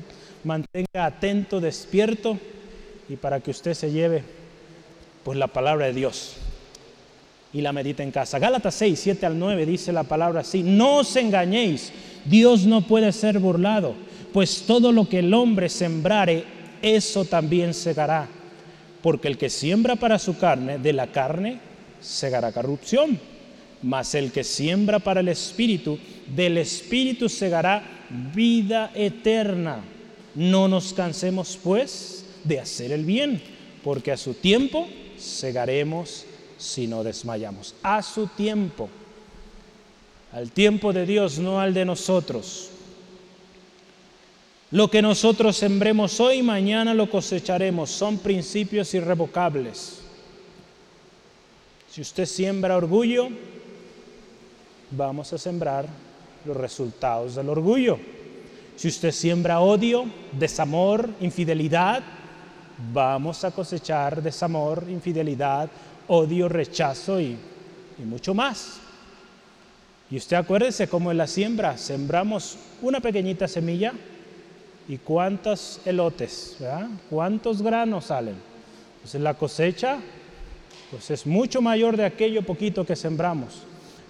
mantenga atento, despierto y para que usted se lleve pues la palabra de Dios y la medita en casa. Gálatas 6, 7 al 9 dice la palabra así, no os engañéis, Dios no puede ser burlado, pues todo lo que el hombre sembrare, eso también segará. porque el que siembra para su carne, de la carne segará corrupción, mas el que siembra para el espíritu, del espíritu segará vida eterna. No nos cansemos pues de hacer el bien, porque a su tiempo segaremos si no desmayamos. A su tiempo, al tiempo de Dios, no al de nosotros. Lo que nosotros sembremos hoy, mañana lo cosecharemos. Son principios irrevocables. Si usted siembra orgullo, vamos a sembrar los resultados del orgullo. Si usted siembra odio, desamor, infidelidad, vamos a cosechar desamor, infidelidad, odio, rechazo y, mucho más. Y usted acuérdese cómo en la siembra sembramos una pequeñita semilla y cuántos elotes, cuántos granos salen. Entonces la cosecha pues es mucho mayor de aquello poquito que sembramos.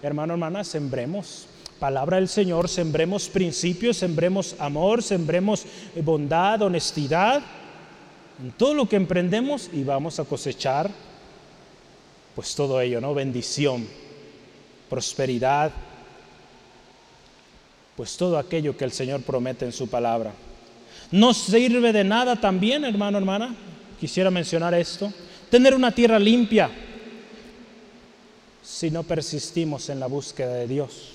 Hermano, hermana, sembremos palabra del Señor, sembremos principios, sembremos amor, sembremos bondad, honestidad en todo lo que emprendemos y vamos a cosechar pues todo ello, ¿no? Bendición, prosperidad, pues todo aquello que el Señor promete en su palabra. No sirve de nada también, hermano, hermana, quisiera mencionar esto, tener una tierra limpia si no persistimos en la búsqueda de Dios.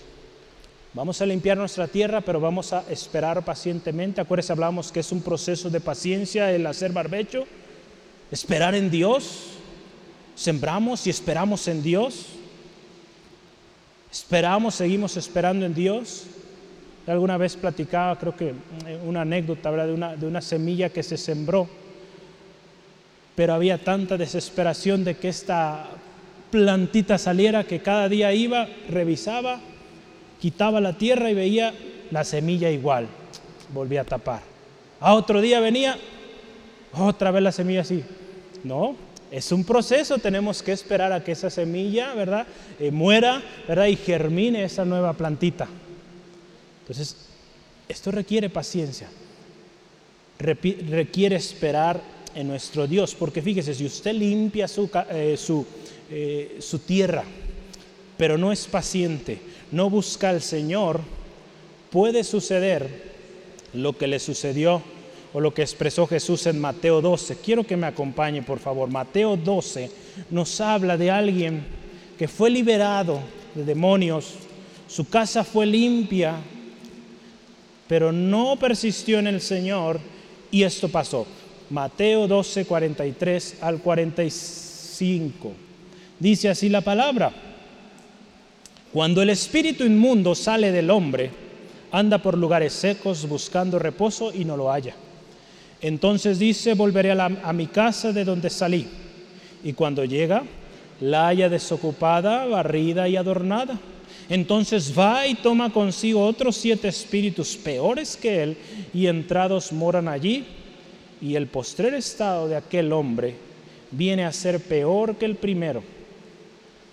Vamos a limpiar nuestra tierra, pero vamos a esperar pacientemente. Acuérdense, hablamos que es un proceso de paciencia el hacer barbecho. Esperar en Dios. Sembramos y esperamos en Dios. Esperamos, seguimos esperando en Dios. Alguna vez platicaba, creo que eh, una anécdota De, una, de una semilla que se sembró, pero había tanta desesperación de que esta plantita saliera que cada día iba, revisaba, quitaba la tierra y veía la semilla igual, volvía a tapar. A otro día venía, otra vez la semilla así. No, es un proceso, tenemos que esperar a que esa semilla, ¿verdad?, eh, muera, ¿verdad?, y germine esa nueva plantita. Entonces, esto requiere paciencia, requiere esperar en nuestro Dios, porque fíjese, si usted limpia su, eh, su, eh, su tierra, pero no es paciente, no busca al Señor, puede suceder lo que le sucedió o lo que expresó Jesús en Mateo 12. Quiero que me acompañe, por favor. Mateo 12 nos habla de alguien que fue liberado de demonios, su casa fue limpia, pero no persistió en el Señor y esto pasó. Mateo 12, 43 al 45. Dice así la palabra. Cuando el espíritu inmundo sale del hombre, anda por lugares secos buscando reposo y no lo halla. Entonces dice, volveré a, mi casa de donde salí. Y cuando llega, la halla desocupada, barrida y adornada. Entonces va y toma consigo otros siete espíritus peores que él y entrados moran allí. Y el postrer estado de aquel hombre viene a ser peor que el primero.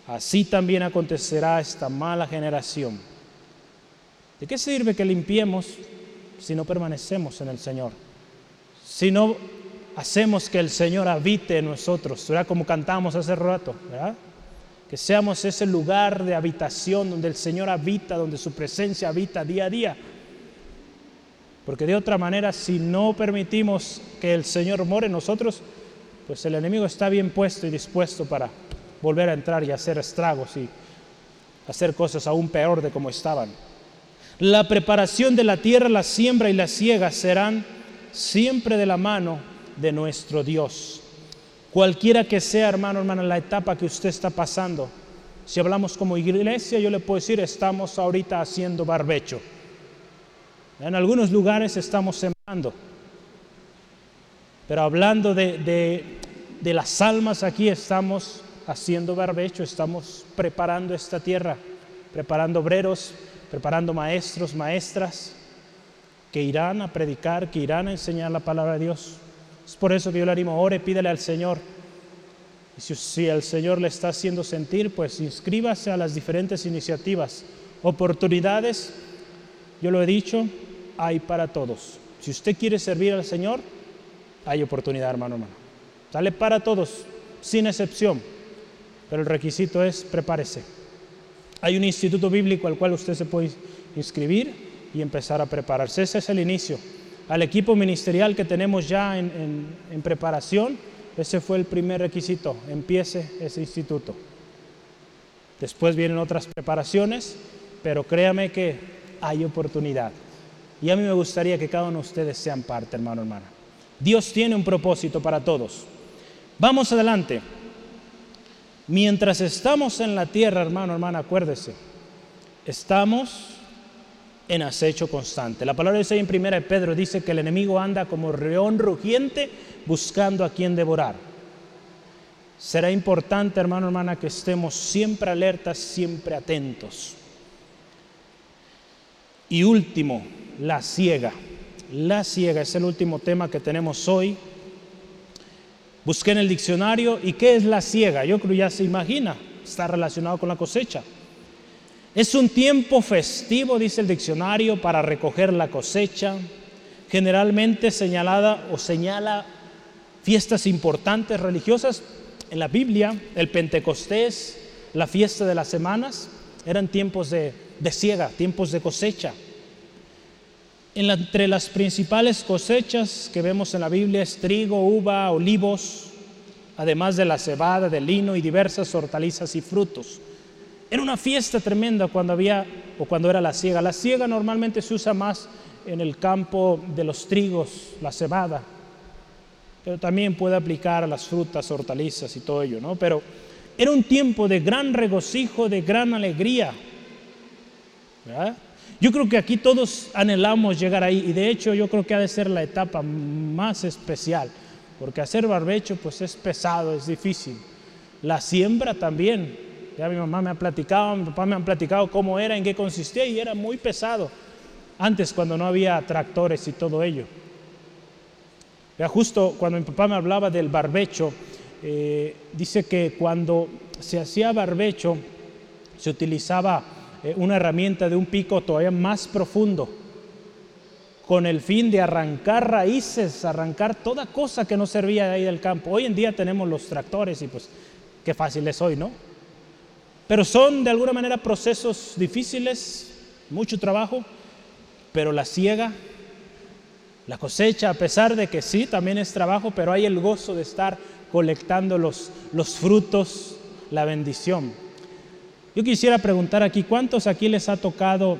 Así también acontecerá esta mala generación. ¿De qué sirve que limpiemos si no permanecemos en el Señor? Si no hacemos que el Señor habite en nosotros, ¿verdad? Como cantamos hace rato, ¿verdad? Que seamos ese lugar de habitación donde el Señor habita, donde su presencia habita día a día. Porque de otra manera, si no permitimos que el Señor more en nosotros, pues el enemigo está bien puesto y dispuesto para volver a entrar y hacer estragos y hacer cosas aún peor de como estaban. La preparación de la tierra, la siembra y la siega serán siempre de la mano de nuestro Dios. Cualquiera que sea, hermano, hermana, la etapa que usted está pasando, si hablamos como iglesia, yo le puedo decir, estamos ahorita haciendo barbecho. En algunos lugares estamos sembrando. Pero hablando de, de, de las almas, aquí estamos haciendo barbecho, estamos preparando esta tierra, preparando obreros, preparando maestros, maestras, que irán a predicar, que irán a enseñar la palabra de Dios. Es por eso que yo le animo, ore, pídele al Señor. Y si, si el Señor le está haciendo sentir, pues inscríbase a las diferentes iniciativas, oportunidades. Yo lo he dicho, hay para todos. Si usted quiere servir al Señor, hay oportunidad, hermano, hermano. Sale para todos, sin excepción. Pero el requisito es prepárese. Hay un instituto bíblico al cual usted se puede inscribir y empezar a prepararse. Ese es el inicio. Al equipo ministerial que tenemos ya en, preparación, ese fue el primer requisito. Empiece ese instituto. Después vienen otras preparaciones, pero créame que hay oportunidad. Y a mí me gustaría que cada uno de ustedes sean parte, hermano, hermana. Dios tiene un propósito para todos. Vamos adelante. Mientras estamos en la tierra, hermano, hermana, acuérdese, estamos en acecho constante. La palabra dice en primera de Pedro, dice que el enemigo anda como león rugiente buscando a quien devorar. Será importante, hermano, hermana, que estemos siempre alertas, siempre atentos. Y último, la ciega. La ciega es el último tema que tenemos hoy. Busqué en el diccionario y qué es la ciega. Yo creo ya se imagina, está relacionado con la cosecha. Es un tiempo festivo, dice el diccionario, para recoger la cosecha, generalmente señalada o señala fiestas importantes religiosas. En la Biblia, el Pentecostés, la fiesta de las semanas, eran tiempos de, de siega, tiempos de cosecha. entre las principales cosechas que vemos en la Biblia es trigo, uva, olivos, además de la cebada, del lino y diversas hortalizas y frutos. Era una fiesta tremenda cuando había o cuando era la siega. La siega normalmente se usa más en el campo de los trigos, la cebada, pero también puede aplicar a las frutas, hortalizas y todo ello, ¿no? Pero era un tiempo de gran regocijo, de gran alegría. Yo creo que aquí todos anhelamos llegar ahí y de hecho yo creo que ha de ser la etapa más especial, porque hacer barbecho pues es pesado, es difícil. La siembra también, ya mi mamá me ha platicado, mi papá me han platicado cómo era, en qué consistía y era muy pesado. Antes cuando no había tractores y todo ello. Ya justo cuando mi papá me hablaba del barbecho, eh, dice que cuando se hacía barbecho se utilizaba eh, una herramienta de un pico todavía más profundo, con el fin de arrancar raíces, arrancar toda cosa que no servía ahí del campo. Hoy en día tenemos los tractores y pues qué fácil es hoy, ¿no? Pero son de alguna manera procesos difíciles, mucho trabajo, pero la ciega la cosecha, a pesar de que sí, también es trabajo, pero hay el gozo de estar colectando los, los frutos, la bendición. Yo quisiera preguntar aquí, ¿cuántos aquí les ha tocado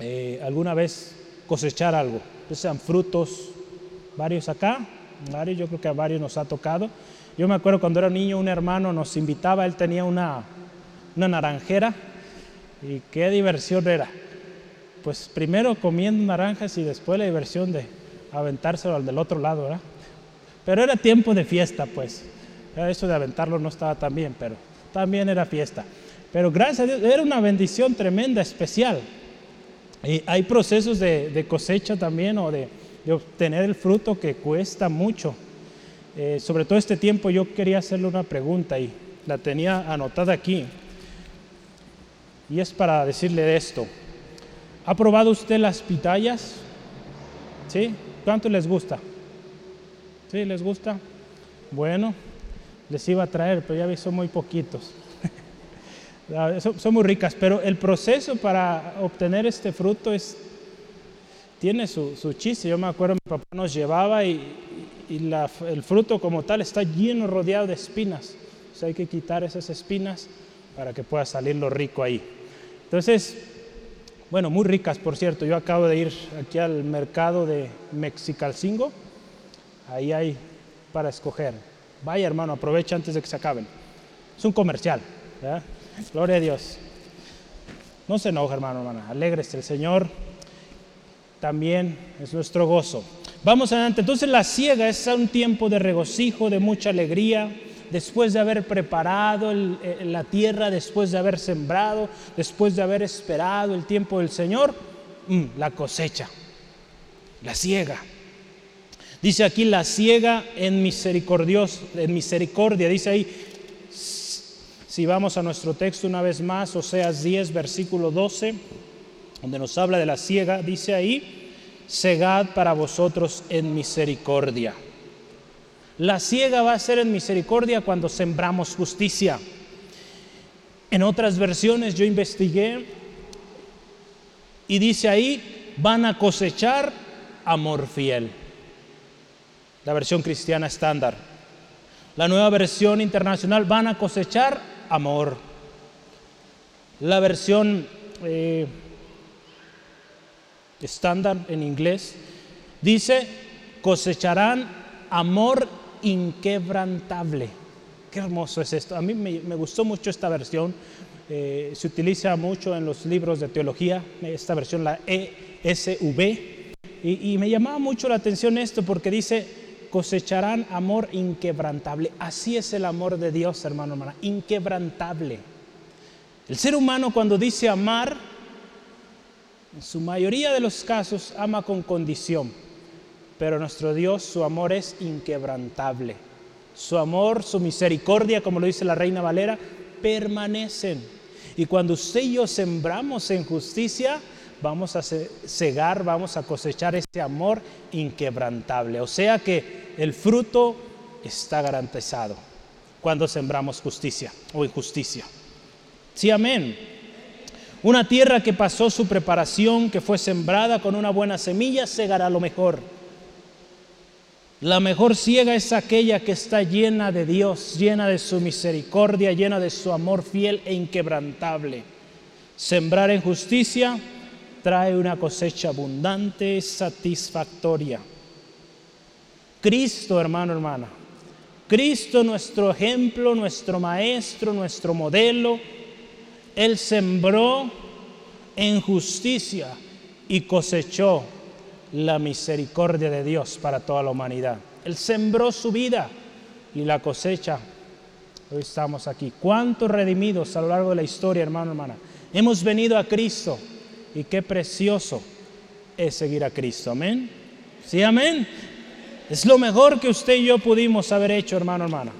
eh, alguna vez cosechar algo? sean frutos, varios acá, varios, yo creo que a varios nos ha tocado. Yo me acuerdo cuando era niño, un hermano nos invitaba, él tenía una, una naranjera y qué diversión era pues primero comiendo naranjas y después la diversión de aventárselo al del otro lado, ¿verdad? Pero era tiempo de fiesta, pues. Eso de aventarlo no estaba tan bien, pero también era fiesta. Pero gracias a Dios, era una bendición tremenda, especial. Y hay procesos de, cosecha también o de, obtener el fruto que cuesta mucho. Eh, sobre todo este tiempo yo quería hacerle una pregunta y la tenía anotada aquí. Y es para decirle esto. ¿Ha probado usted las pitayas? ¿Sí? ¿Cuánto les gusta? ¿Sí? ¿Les gusta? Bueno, les iba a traer, pero ya vi, son muy poquitos. Ah, son, muy ricas, pero el proceso para obtener este fruto es, tiene su, chiste. Yo me acuerdo, mi papá nos llevaba y, el fruto como tal está lleno, rodeado de espinas. O hay que quitar esas espinas para que pueda salir lo rico ahí. Entonces, bueno, muy ricas, por cierto. Yo acabo de ir aquí al mercado de Mexicalcingo. Ahí hay para escoger. Vaya, hermano, aprovecha antes de que se acaben. Es un comercial. Gloria a Dios. No se enoje, hermano, hermana. Alégrese. El Señor también es nuestro gozo. Vamos adelante. Entonces, la ciega es un tiempo de regocijo, de mucha alegría después de haber preparado eh, la tierra, después de haber sembrado, después de haber esperado el tiempo del Señor, mm, la cosecha, la ciega. Dice aquí la ciega en, misericordios, en misericordia, dice ahí, si vamos a nuestro texto una vez más, Oseas 10, versículo 12, donde nos habla de la ciega, dice ahí, segad para vosotros en misericordia. La ciega va a ser en misericordia cuando sembramos justicia. En otras versiones yo investigué y dice ahí, van a cosechar amor fiel. La versión cristiana estándar. La nueva versión internacional, van a cosechar amor. La versión eh, estándar en inglés dice, cosecharán amor inquebrantable. Qué hermoso es esto. A mí me, gustó mucho esta versión. Eh, se utiliza mucho en los libros de teología, esta versión, la ESV. Y, y me llamaba mucho la atención esto porque dice, cosecharán amor inquebrantable. Así es el amor de Dios, hermano, hermana, inquebrantable. El ser humano cuando dice amar, en su mayoría de los casos ama con condición, pero nuestro Dios, su amor es inquebrantable. Su amor, su misericordia, como lo dice la Reina Valera, permanecen. Y cuando usted y yo sembramos en justicia, vamos a cegar, vamos a cosechar ese amor inquebrantable. O sea que el fruto está garantizado cuando sembramos justicia o injusticia. Sí, amén. Una tierra que pasó su preparación, que fue sembrada con una buena semilla, segará lo mejor. La mejor ciega es aquella que está llena de Dios, llena de su misericordia, llena de su amor fiel e inquebrantable. Sembrar en justicia trae una cosecha abundante, satisfactoria. Cristo, hermano, hermana. Cristo, nuestro ejemplo, nuestro maestro, nuestro modelo, él sembró en justicia y cosechó la misericordia de Dios para toda la humanidad. Él sembró su vida y la cosecha. Hoy estamos aquí. ¿Cuántos redimidos a lo largo de la historia, hermano, hermana? Hemos venido a Cristo y qué precioso es seguir a Cristo. Amén. Sí, amén. Es lo mejor que usted y yo pudimos haber hecho, hermano, hermana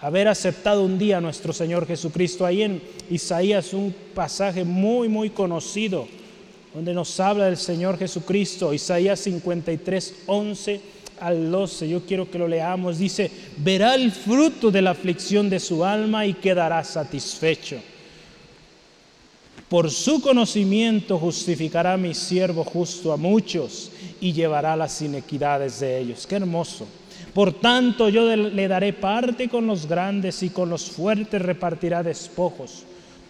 haber aceptado un día a nuestro Señor Jesucristo. Ahí en Isaías un pasaje muy, muy conocido, donde nos habla del Señor Jesucristo. Isaías 53, 11 al 12. Yo quiero que lo leamos. Dice, verá el fruto de la aflicción de su alma y quedará satisfecho. Por su conocimiento justificará mi siervo justo a muchos y llevará las inequidades de ellos. Qué hermoso. Por tanto yo le daré parte con los grandes y con los fuertes repartirá despojos,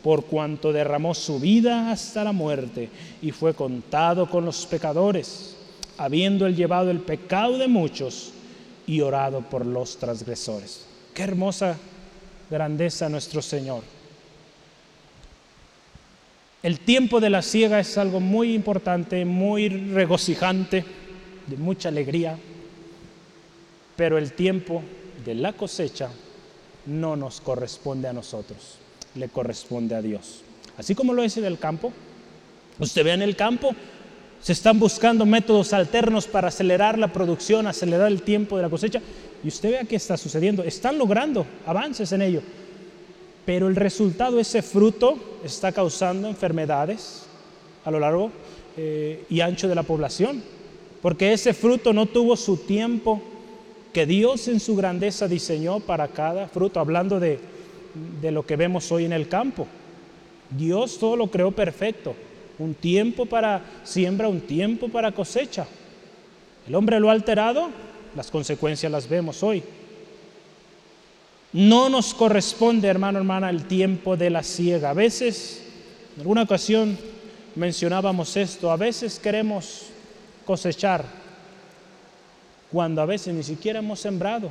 por cuanto derramó su vida hasta la muerte y fue contado con los pecadores, habiendo él llevado el pecado de muchos y orado por los transgresores. Qué hermosa grandeza nuestro Señor. El tiempo de la siega es algo muy importante, muy regocijante, de mucha alegría pero el tiempo de la cosecha no nos corresponde a nosotros, le corresponde a Dios. Así como lo dice del campo, usted ve en el campo, se están buscando métodos alternos para acelerar la producción, acelerar el tiempo de la cosecha, y usted vea qué está sucediendo, están logrando avances en ello, pero el resultado, ese fruto, está causando enfermedades a lo largo eh, y ancho de la población, porque ese fruto no tuvo su tiempo que Dios en su grandeza diseñó para cada fruto, hablando de, lo que vemos hoy en el campo. Dios todo lo creó perfecto, un tiempo para siembra, un tiempo para cosecha. El hombre lo ha alterado, las consecuencias las vemos hoy. No nos corresponde, hermano, hermana, el tiempo de la siega. A veces, en alguna ocasión mencionábamos esto, a veces queremos cosechar cuando a veces ni siquiera hemos sembrado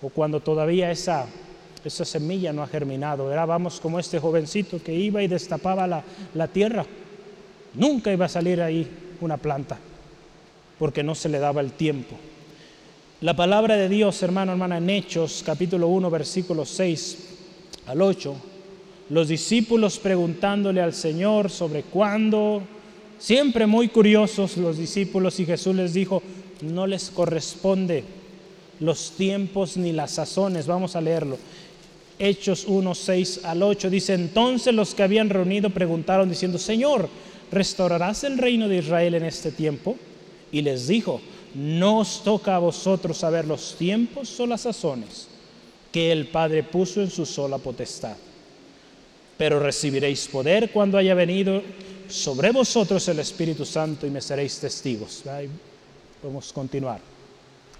o cuando todavía esa, esa semilla no ha germinado. Era, vamos como este jovencito que iba y destapaba la, la tierra. Nunca iba a salir ahí una planta porque no se le daba el tiempo. La palabra de Dios, hermano, hermana, en Hechos, capítulo 1, versículos 6 al 8, los discípulos preguntándole al Señor sobre cuándo, siempre muy curiosos los discípulos, y Jesús les dijo, no les corresponde los tiempos ni las sazones. Vamos a leerlo. Hechos 1, 6 al 8 dice, entonces los que habían reunido preguntaron diciendo, Señor, ¿restaurarás el reino de Israel en este tiempo? Y les dijo, no os toca a vosotros saber los tiempos o las sazones que el Padre puso en su sola potestad. Pero recibiréis poder cuando haya venido sobre vosotros el Espíritu Santo y me seréis testigos. A continuar.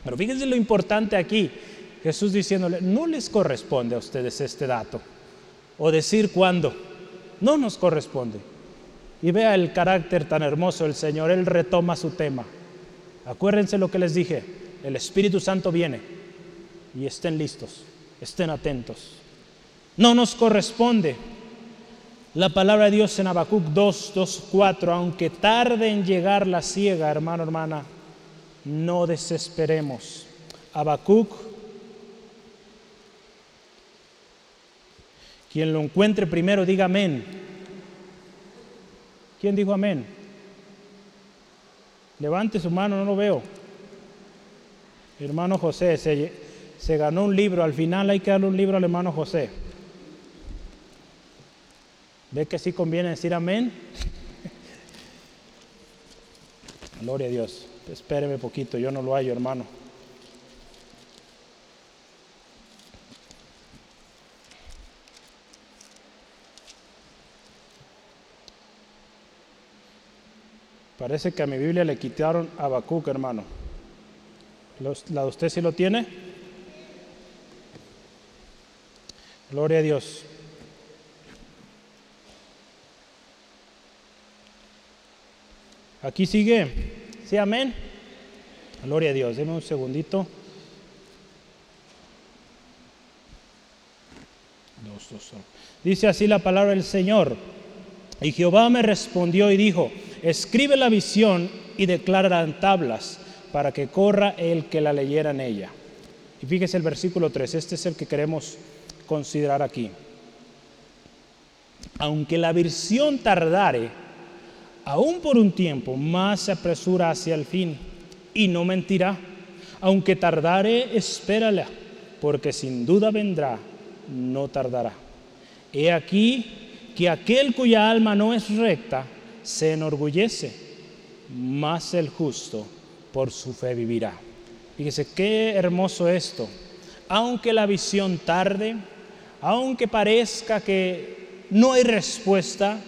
Pero fíjense lo importante aquí. Jesús diciéndole, no les corresponde a ustedes este dato. O decir cuándo. No nos corresponde. Y vea el carácter tan hermoso del Señor. Él retoma su tema. Acuérdense lo que les dije. El Espíritu Santo viene. Y estén listos. Estén atentos. No nos corresponde. La palabra de Dios en Habacuc 2, 2, 4. Aunque tarde en llegar la ciega, hermano, hermana, no desesperemos. Habacuc, quien lo encuentre primero, diga amén. ¿Quién dijo amén? Levante su mano, no lo veo. Hermano José, se, ganó un libro, al final hay que darle un libro al hermano José. ¿Ve que sí conviene decir amén? Gloria a Dios. Espéreme poquito, yo no lo hallo, hermano. Parece que a mi Biblia le quitaron a Habacuc, hermano. ¿La de usted sí lo tiene? Gloria a Dios. Aquí sigue. ¿Sí, amén? Gloria a Dios. Deme un segundito. Dice así la palabra del Señor. Y Jehová me respondió y dijo, escribe la visión y declara en tablas para que corra el que la leyera en ella. Y fíjese el versículo 3, este es el que queremos considerar aquí. Aunque la visión tardare, aún por un tiempo, más se apresura hacia el fin y no mentirá. Aunque tardare, espérala, porque sin duda vendrá, no tardará. He aquí que aquel cuya alma no es recta se enorgullece, mas el justo por su fe vivirá. Fíjese qué hermoso esto. Aunque la visión tarde, aunque parezca que no hay respuesta,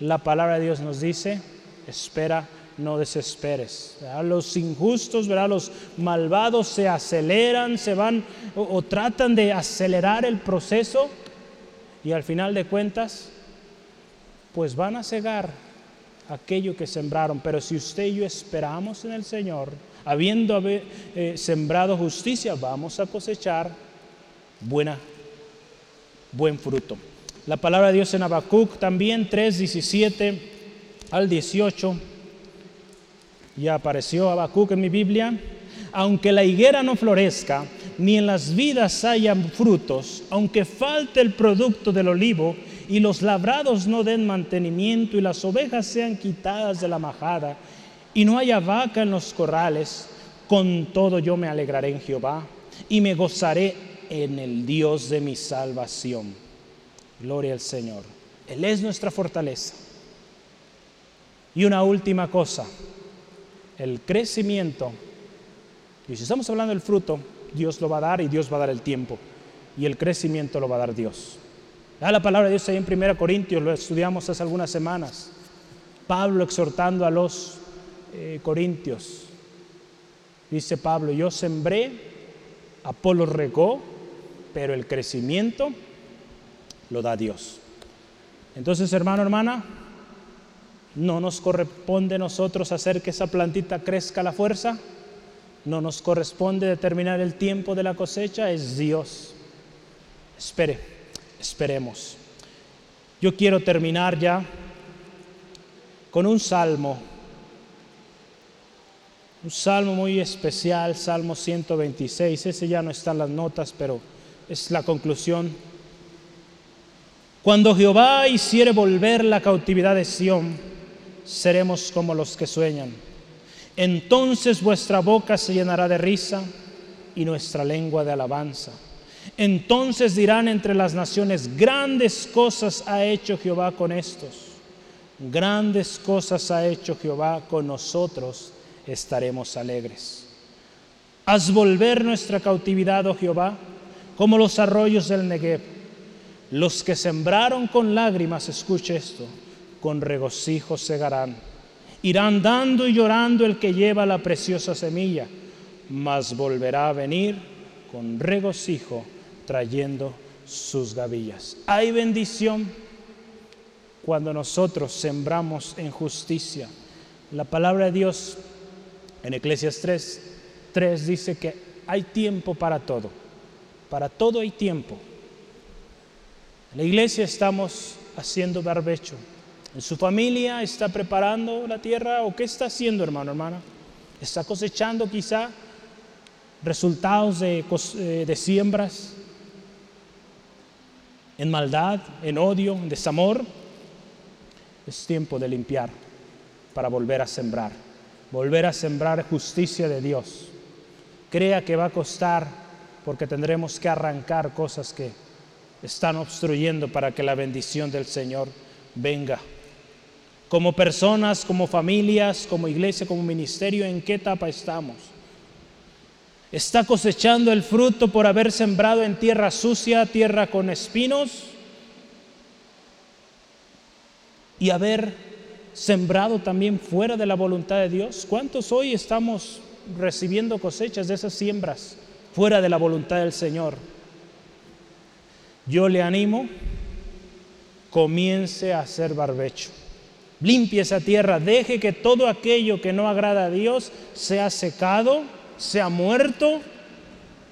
la palabra de Dios nos dice, espera, no desesperes. Los injustos, ¿verdad? los malvados se aceleran, se van o, tratan de acelerar el proceso y al final de cuentas, pues van a cegar aquello que sembraron. Pero si usted y yo esperamos en el Señor, habiendo eh, sembrado justicia, vamos a cosechar buena, buen fruto. La palabra de Dios en Habacuc también 3, 17 al 18. Ya apareció Habacuc en mi Biblia. Aunque la higuera no florezca, ni en las vidas hayan frutos, aunque falte el producto del olivo, y los labrados no den mantenimiento, y las ovejas sean quitadas de la majada, y no haya vaca en los corrales, con todo yo me alegraré en Jehová, y me gozaré en el Dios de mi salvación. Gloria al Señor. Él es nuestra fortaleza. Y una última cosa, el crecimiento. Y si estamos hablando del fruto, Dios lo va a dar y Dios va a dar el tiempo. Y el crecimiento lo va a dar Dios. Da la palabra de Dios ahí en 1 Corintios, lo estudiamos hace algunas semanas. Pablo exhortando a los eh, corintios. Dice Pablo, yo sembré, Apolo regó, pero el crecimiento lo da Dios. Entonces, hermano, hermana, no nos corresponde a nosotros hacer que esa plantita crezca a la fuerza, no nos corresponde determinar el tiempo de la cosecha, es Dios. Espere, esperemos. Yo quiero terminar ya con un salmo, un salmo muy especial, Salmo 126, ese ya no está en las notas, pero es la conclusión cuando Jehová hiciere volver la cautividad de Sión, seremos como los que sueñan. Entonces vuestra boca se llenará de risa y nuestra lengua de alabanza. Entonces dirán entre las naciones, grandes cosas ha hecho Jehová con estos. Grandes cosas ha hecho Jehová con nosotros estaremos alegres. Haz volver nuestra cautividad, oh Jehová, como los arroyos del Negev. Los que sembraron con lágrimas, escuche esto, con regocijo segarán. Irán dando y llorando el que lleva la preciosa semilla, mas volverá a venir con regocijo trayendo sus gavillas. Hay bendición cuando nosotros sembramos en justicia. La palabra de Dios en Eclesias 3, 3 dice que hay tiempo para todo. Para todo hay tiempo. En la iglesia estamos haciendo barbecho. En su familia está preparando la tierra o qué está haciendo, hermano, hermana. Está cosechando quizá resultados de, eh, de siembras en maldad, en odio, en desamor. Es tiempo de limpiar para volver a sembrar, volver a sembrar justicia de Dios. Crea que va a costar porque tendremos que arrancar cosas que están obstruyendo para que la bendición del Señor venga. Como personas, como familias, como iglesia, como ministerio, ¿en qué etapa estamos? ¿Está cosechando el fruto por haber sembrado en tierra sucia, tierra con espinos? y haber sembrado también fuera de la voluntad de Dios? ¿Cuántos hoy estamos recibiendo cosechas de esas siembras fuera de la voluntad del Señor? Yo le animo, comience a hacer barbecho. Limpie esa tierra, deje que todo aquello que no agrada a Dios sea secado, sea muerto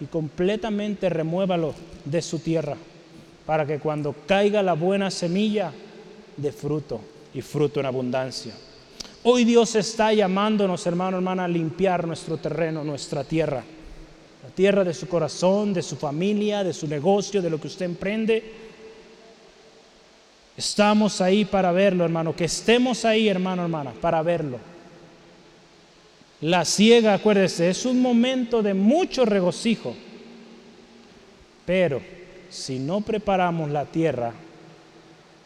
y completamente remuévalo de su tierra para que cuando caiga la buena semilla de fruto y fruto en abundancia. Hoy Dios está llamándonos, hermano, hermana, a limpiar nuestro terreno, nuestra tierra. La tierra de su corazón, de su familia, de su negocio, de lo que usted emprende. Estamos ahí para verlo, hermano. Que estemos ahí, hermano, hermana, para verlo. La ciega, acuérdese, es un momento de mucho regocijo. Pero si no preparamos la tierra,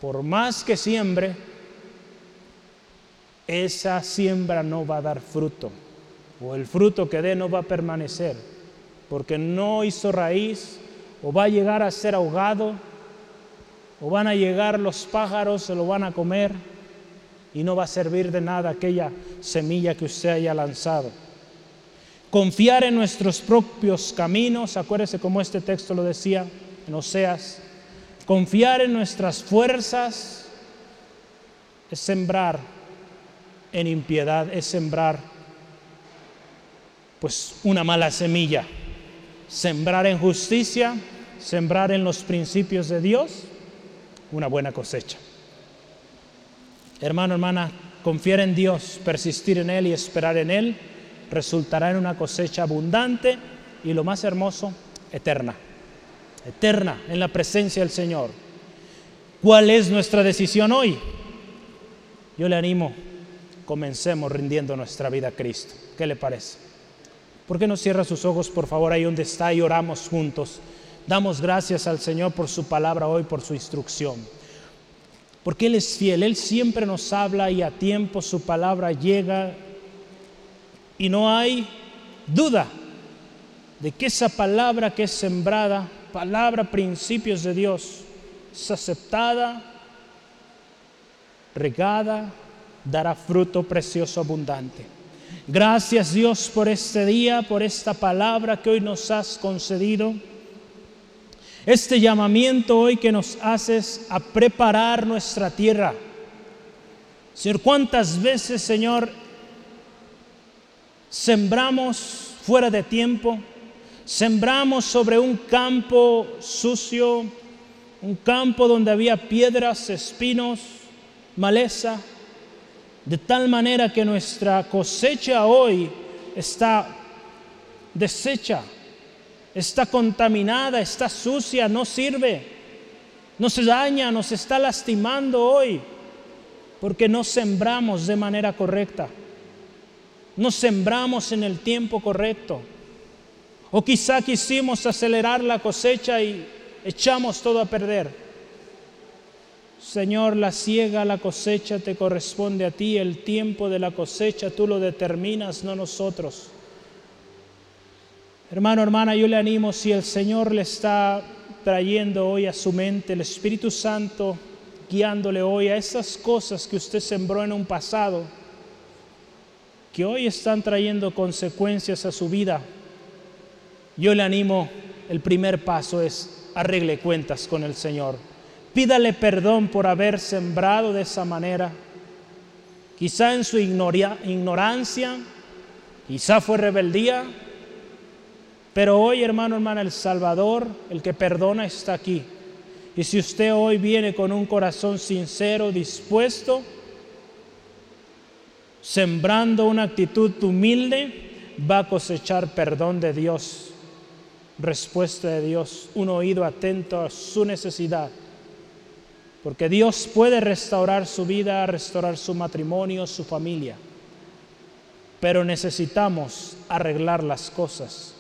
por más que siembre, esa siembra no va a dar fruto, o el fruto que dé no va a permanecer, porque no hizo raíz, o va a llegar a ser ahogado, o van a llegar los pájaros, se lo van a comer, y no va a servir de nada aquella semilla que usted haya lanzado. Confiar en nuestros propios caminos, acuérdese como este texto lo decía en Oseas, Confiar en nuestras fuerzas es sembrar en impiedad, es sembrar pues una mala semilla. Sembrar en justicia, sembrar en los principios de Dios, una buena cosecha. Hermano, hermana, confiar en Dios, persistir en Él y esperar en Él resultará en una cosecha abundante y lo más hermoso, eterna eterna en la presencia del Señor. ¿Cuál es nuestra decisión hoy? Yo le animo, comencemos rindiendo nuestra vida a Cristo. ¿Qué le parece? ¿Por qué no cierra sus ojos, por favor, ahí donde está y oramos juntos? Damos gracias al Señor por su palabra hoy, por su instrucción. Porque Él es fiel, Él siempre nos habla y a tiempo su palabra llega y no hay duda de que esa palabra que es sembrada palabra, principios de Dios, es aceptada, regada, dará fruto precioso abundante. Gracias Dios por este día, por esta palabra que hoy nos has concedido. Este llamamiento hoy que nos haces a preparar nuestra tierra. Señor, ¿cuántas veces, Señor, sembramos fuera de tiempo? sembramos sobre un campo sucio, un campo donde había piedras, espinos, maleza, de tal manera que nuestra cosecha hoy está deshecha, está contaminada, está sucia, no sirve, nos daña, nos está lastimando hoy, porque no sembramos de manera correcta, no sembramos en el tiempo correcto. O quizá quisimos acelerar la cosecha y echamos todo a perder. Señor, la siega, la cosecha te corresponde a ti, el tiempo de la cosecha tú lo determinas, no nosotros. Hermano, hermana, yo le animo si el Señor le está trayendo hoy a su mente el Espíritu Santo, guiándole hoy a esas cosas que usted sembró en un pasado, que hoy están trayendo consecuencias a su vida. Yo le animo, el primer paso es arregle cuentas con el Señor. Pídale perdón por haber sembrado de esa manera. Quizá en su ignorancia, quizá fue rebeldía, pero hoy, hermano, hermana, el Salvador, el que perdona, está aquí. Y si usted hoy viene con un corazón sincero, dispuesto, sembrando una actitud humilde, va a cosechar perdón de Dios, respuesta de Dios, un oído atento a su necesidad. Porque Dios puede restaurar su vida, restaurar su matrimonio, su familia. Pero necesitamos arreglar las cosas.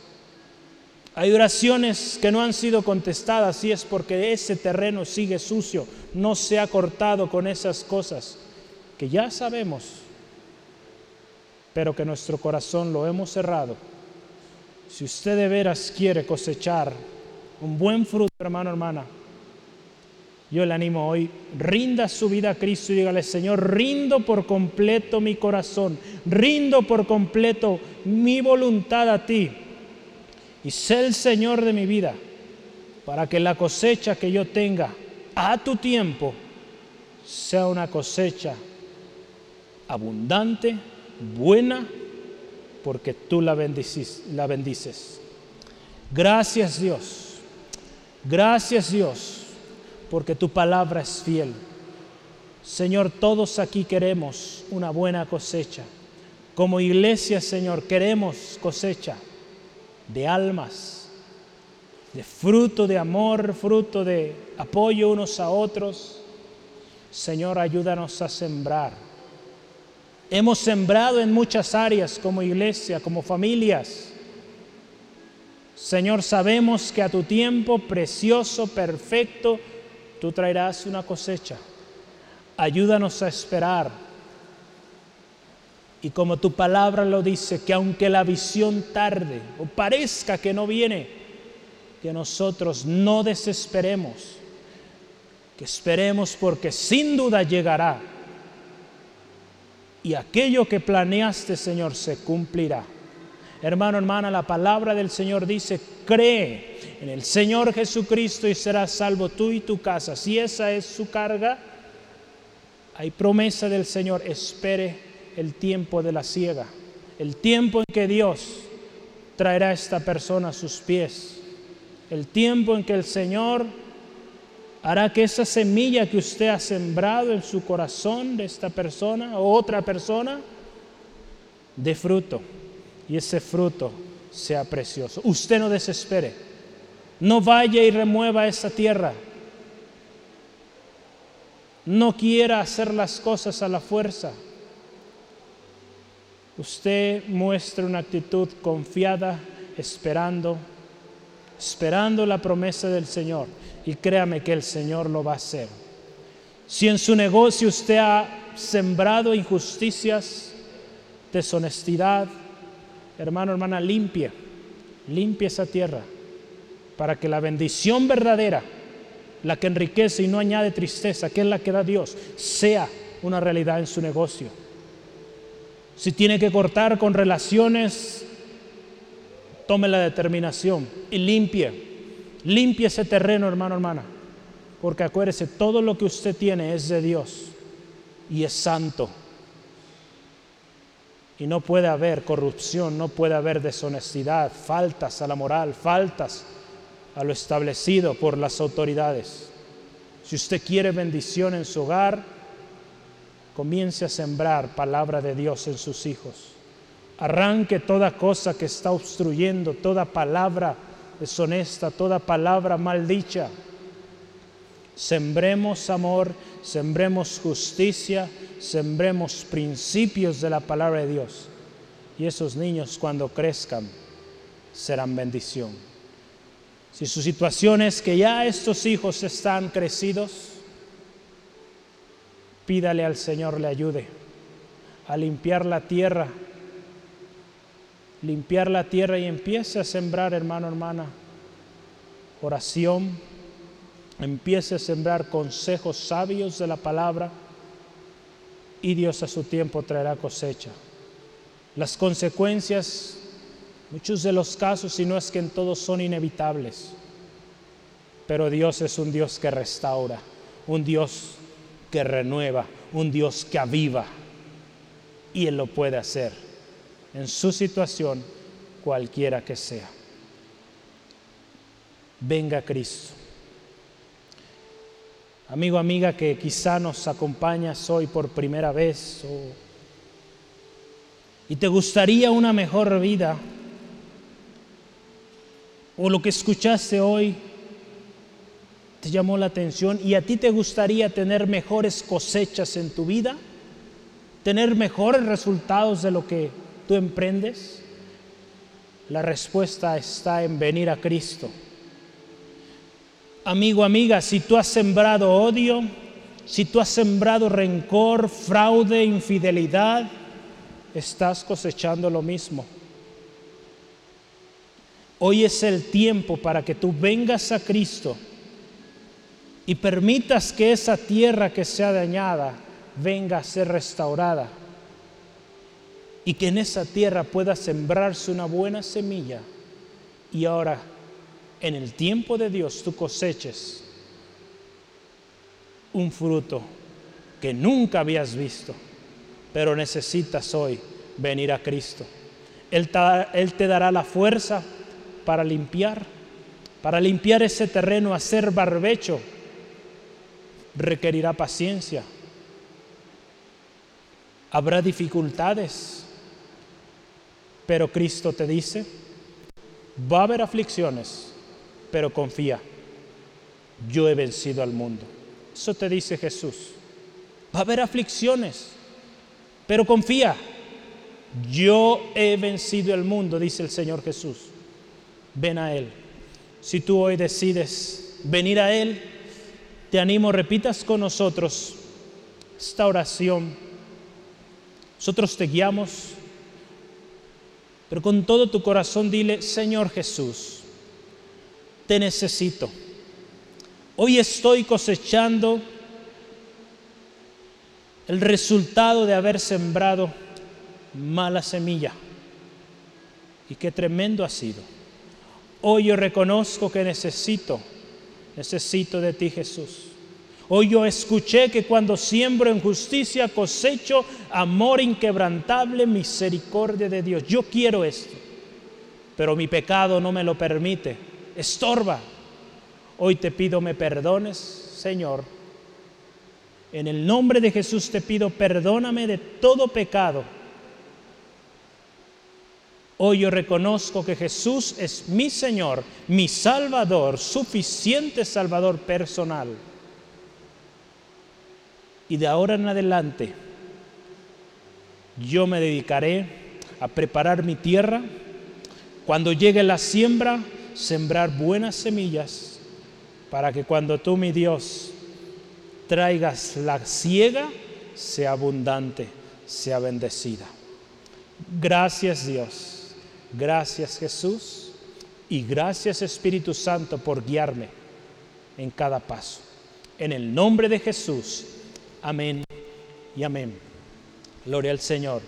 Hay oraciones que no han sido contestadas y es porque ese terreno sigue sucio, no se ha cortado con esas cosas que ya sabemos, pero que nuestro corazón lo hemos cerrado. Si usted de veras quiere cosechar un buen fruto, hermano, hermana, yo le animo hoy, rinda su vida a Cristo y dígale, Señor, rindo por completo mi corazón, rindo por completo mi voluntad a ti. Y sé el Señor de mi vida, para que la cosecha que yo tenga a tu tiempo sea una cosecha abundante, buena, porque tú la, bendices. La bendices. Gracias Dios, gracias Dios porque tu palabra es fiel. Señor, todos aquí queremos una buena cosecha. Como iglesia, Señor, queremos cosecha de almas, de fruto de amor, fruto de apoyo unos a otros. Señor, ayúdanos a sembrar. Hemos sembrado en muchas áreas como iglesia, como familias. Señor, sabemos que a tu tiempo precioso, perfecto, tú traerás una cosecha. Ayúdanos a esperar. Y como tu palabra lo dice, que aunque la visión tarde o parezca que no viene, que nosotros no desesperemos, que esperemos porque sin duda llegará. Y aquello que planeaste, Señor, se cumplirá. Hermano, hermana, la palabra del Señor dice, cree en el Señor Jesucristo y serás salvo tú y tu casa. Si esa es su carga, hay promesa del Señor, espere el tiempo de la ciega, el tiempo en que Dios traerá a esta persona a sus pies, el tiempo en que el Señor hará que esa semilla que usted ha sembrado en su corazón de esta persona o otra persona dé fruto y ese fruto sea precioso. Usted no desespere. No vaya y remueva esa tierra. No quiera hacer las cosas a la fuerza. Usted muestre una actitud confiada, esperando, esperando la promesa del Señor. Y créame que el Señor lo va a hacer. Si en su negocio usted ha sembrado injusticias, deshonestidad, hermano, hermana, limpie, limpie esa tierra para que la bendición verdadera, la que enriquece y no añade tristeza, que es la que da Dios, sea una realidad en su negocio. Si tiene que cortar con relaciones, tome la determinación y limpie, limpie ese terreno, hermano, hermana, porque acuérdese, todo lo que usted tiene es de Dios y es santo. Y no puede haber corrupción, no puede haber deshonestidad, faltas a la moral, faltas a lo establecido por las autoridades. Si usted quiere bendición en su hogar, comience a sembrar palabra de Dios en sus hijos. Arranque toda cosa que está obstruyendo, toda palabra deshonesta, toda palabra maldicha. Sembremos amor, sembremos justicia, sembremos principios de la palabra de Dios. Y esos niños cuando crezcan serán bendición. Si su situación es que ya estos hijos están crecidos, Pídale al Señor le ayude a limpiar la tierra, limpiar la tierra y empiece a sembrar, hermano, hermana, oración, empiece a sembrar consejos sabios de la palabra y Dios a su tiempo traerá cosecha. Las consecuencias, muchos de los casos, si no es que en todos son inevitables, pero Dios es un Dios que restaura, un Dios renueva, un Dios que aviva. Y Él lo puede hacer en su situación, cualquiera que sea. Venga Cristo. Amigo, amiga que quizá nos acompañas hoy por primera vez y te gustaría una mejor vida o lo que escuchaste hoy llamó la atención y a ti te gustaría tener mejores cosechas en tu vida, tener mejores resultados de lo que tú emprendes, la respuesta está en venir a Cristo. Amigo, amiga, si tú has sembrado odio, si tú has sembrado rencor, fraude, infidelidad, estás cosechando lo mismo. Hoy es el tiempo para que tú vengas a Cristo y permitas que esa tierra que sea dañada venga a ser restaurada y que en esa tierra pueda sembrarse una buena semilla y ahora en el tiempo de Dios tú coseches un fruto que nunca habías visto, pero necesitas hoy venir a Cristo. Él te, Él te dará la fuerza para limpiar, para limpiar ese terreno, hacer barbecho requerirá paciencia. Habrá dificultades, pero Cristo te dice, va a haber aflicciones, pero confía, yo he vencido al mundo. Eso te dice Jesús. Va a haber aflicciones, pero confía, yo he vencido al mundo, dice el Señor Jesús. Ven a Él. Si tú hoy decides venir a Él, te animo, repitas con nosotros esta oración. Nosotros te guiamos, pero con todo tu corazón dile, Señor Jesús, te necesito. Hoy estoy cosechando el resultado de haber sembrado mala semilla. Y qué tremendo ha sido. Hoy yo reconozco que necesito Necesito de ti, Jesús. Hoy yo escuché que cuando siembro en justicia cosecho amor inquebrantable, misericordia de Dios. Yo quiero esto, pero mi pecado no me lo permite, estorba. Hoy te pido me perdones, Señor. En el nombre de Jesús te pido perdóname de todo pecado Hoy yo reconozco que Jesús es mi Señor, mi Salvador, suficiente Salvador personal. Y de ahora en adelante yo me dedicaré a preparar mi tierra. Cuando llegue la siembra, sembrar buenas semillas para que cuando tú, mi Dios, traigas la siega, sea abundante, sea bendecida. Gracias Dios Gracias Jesús y gracias Espíritu Santo por guiarme en cada paso. En el nombre de Jesús. Amén y amén. Gloria al Señor.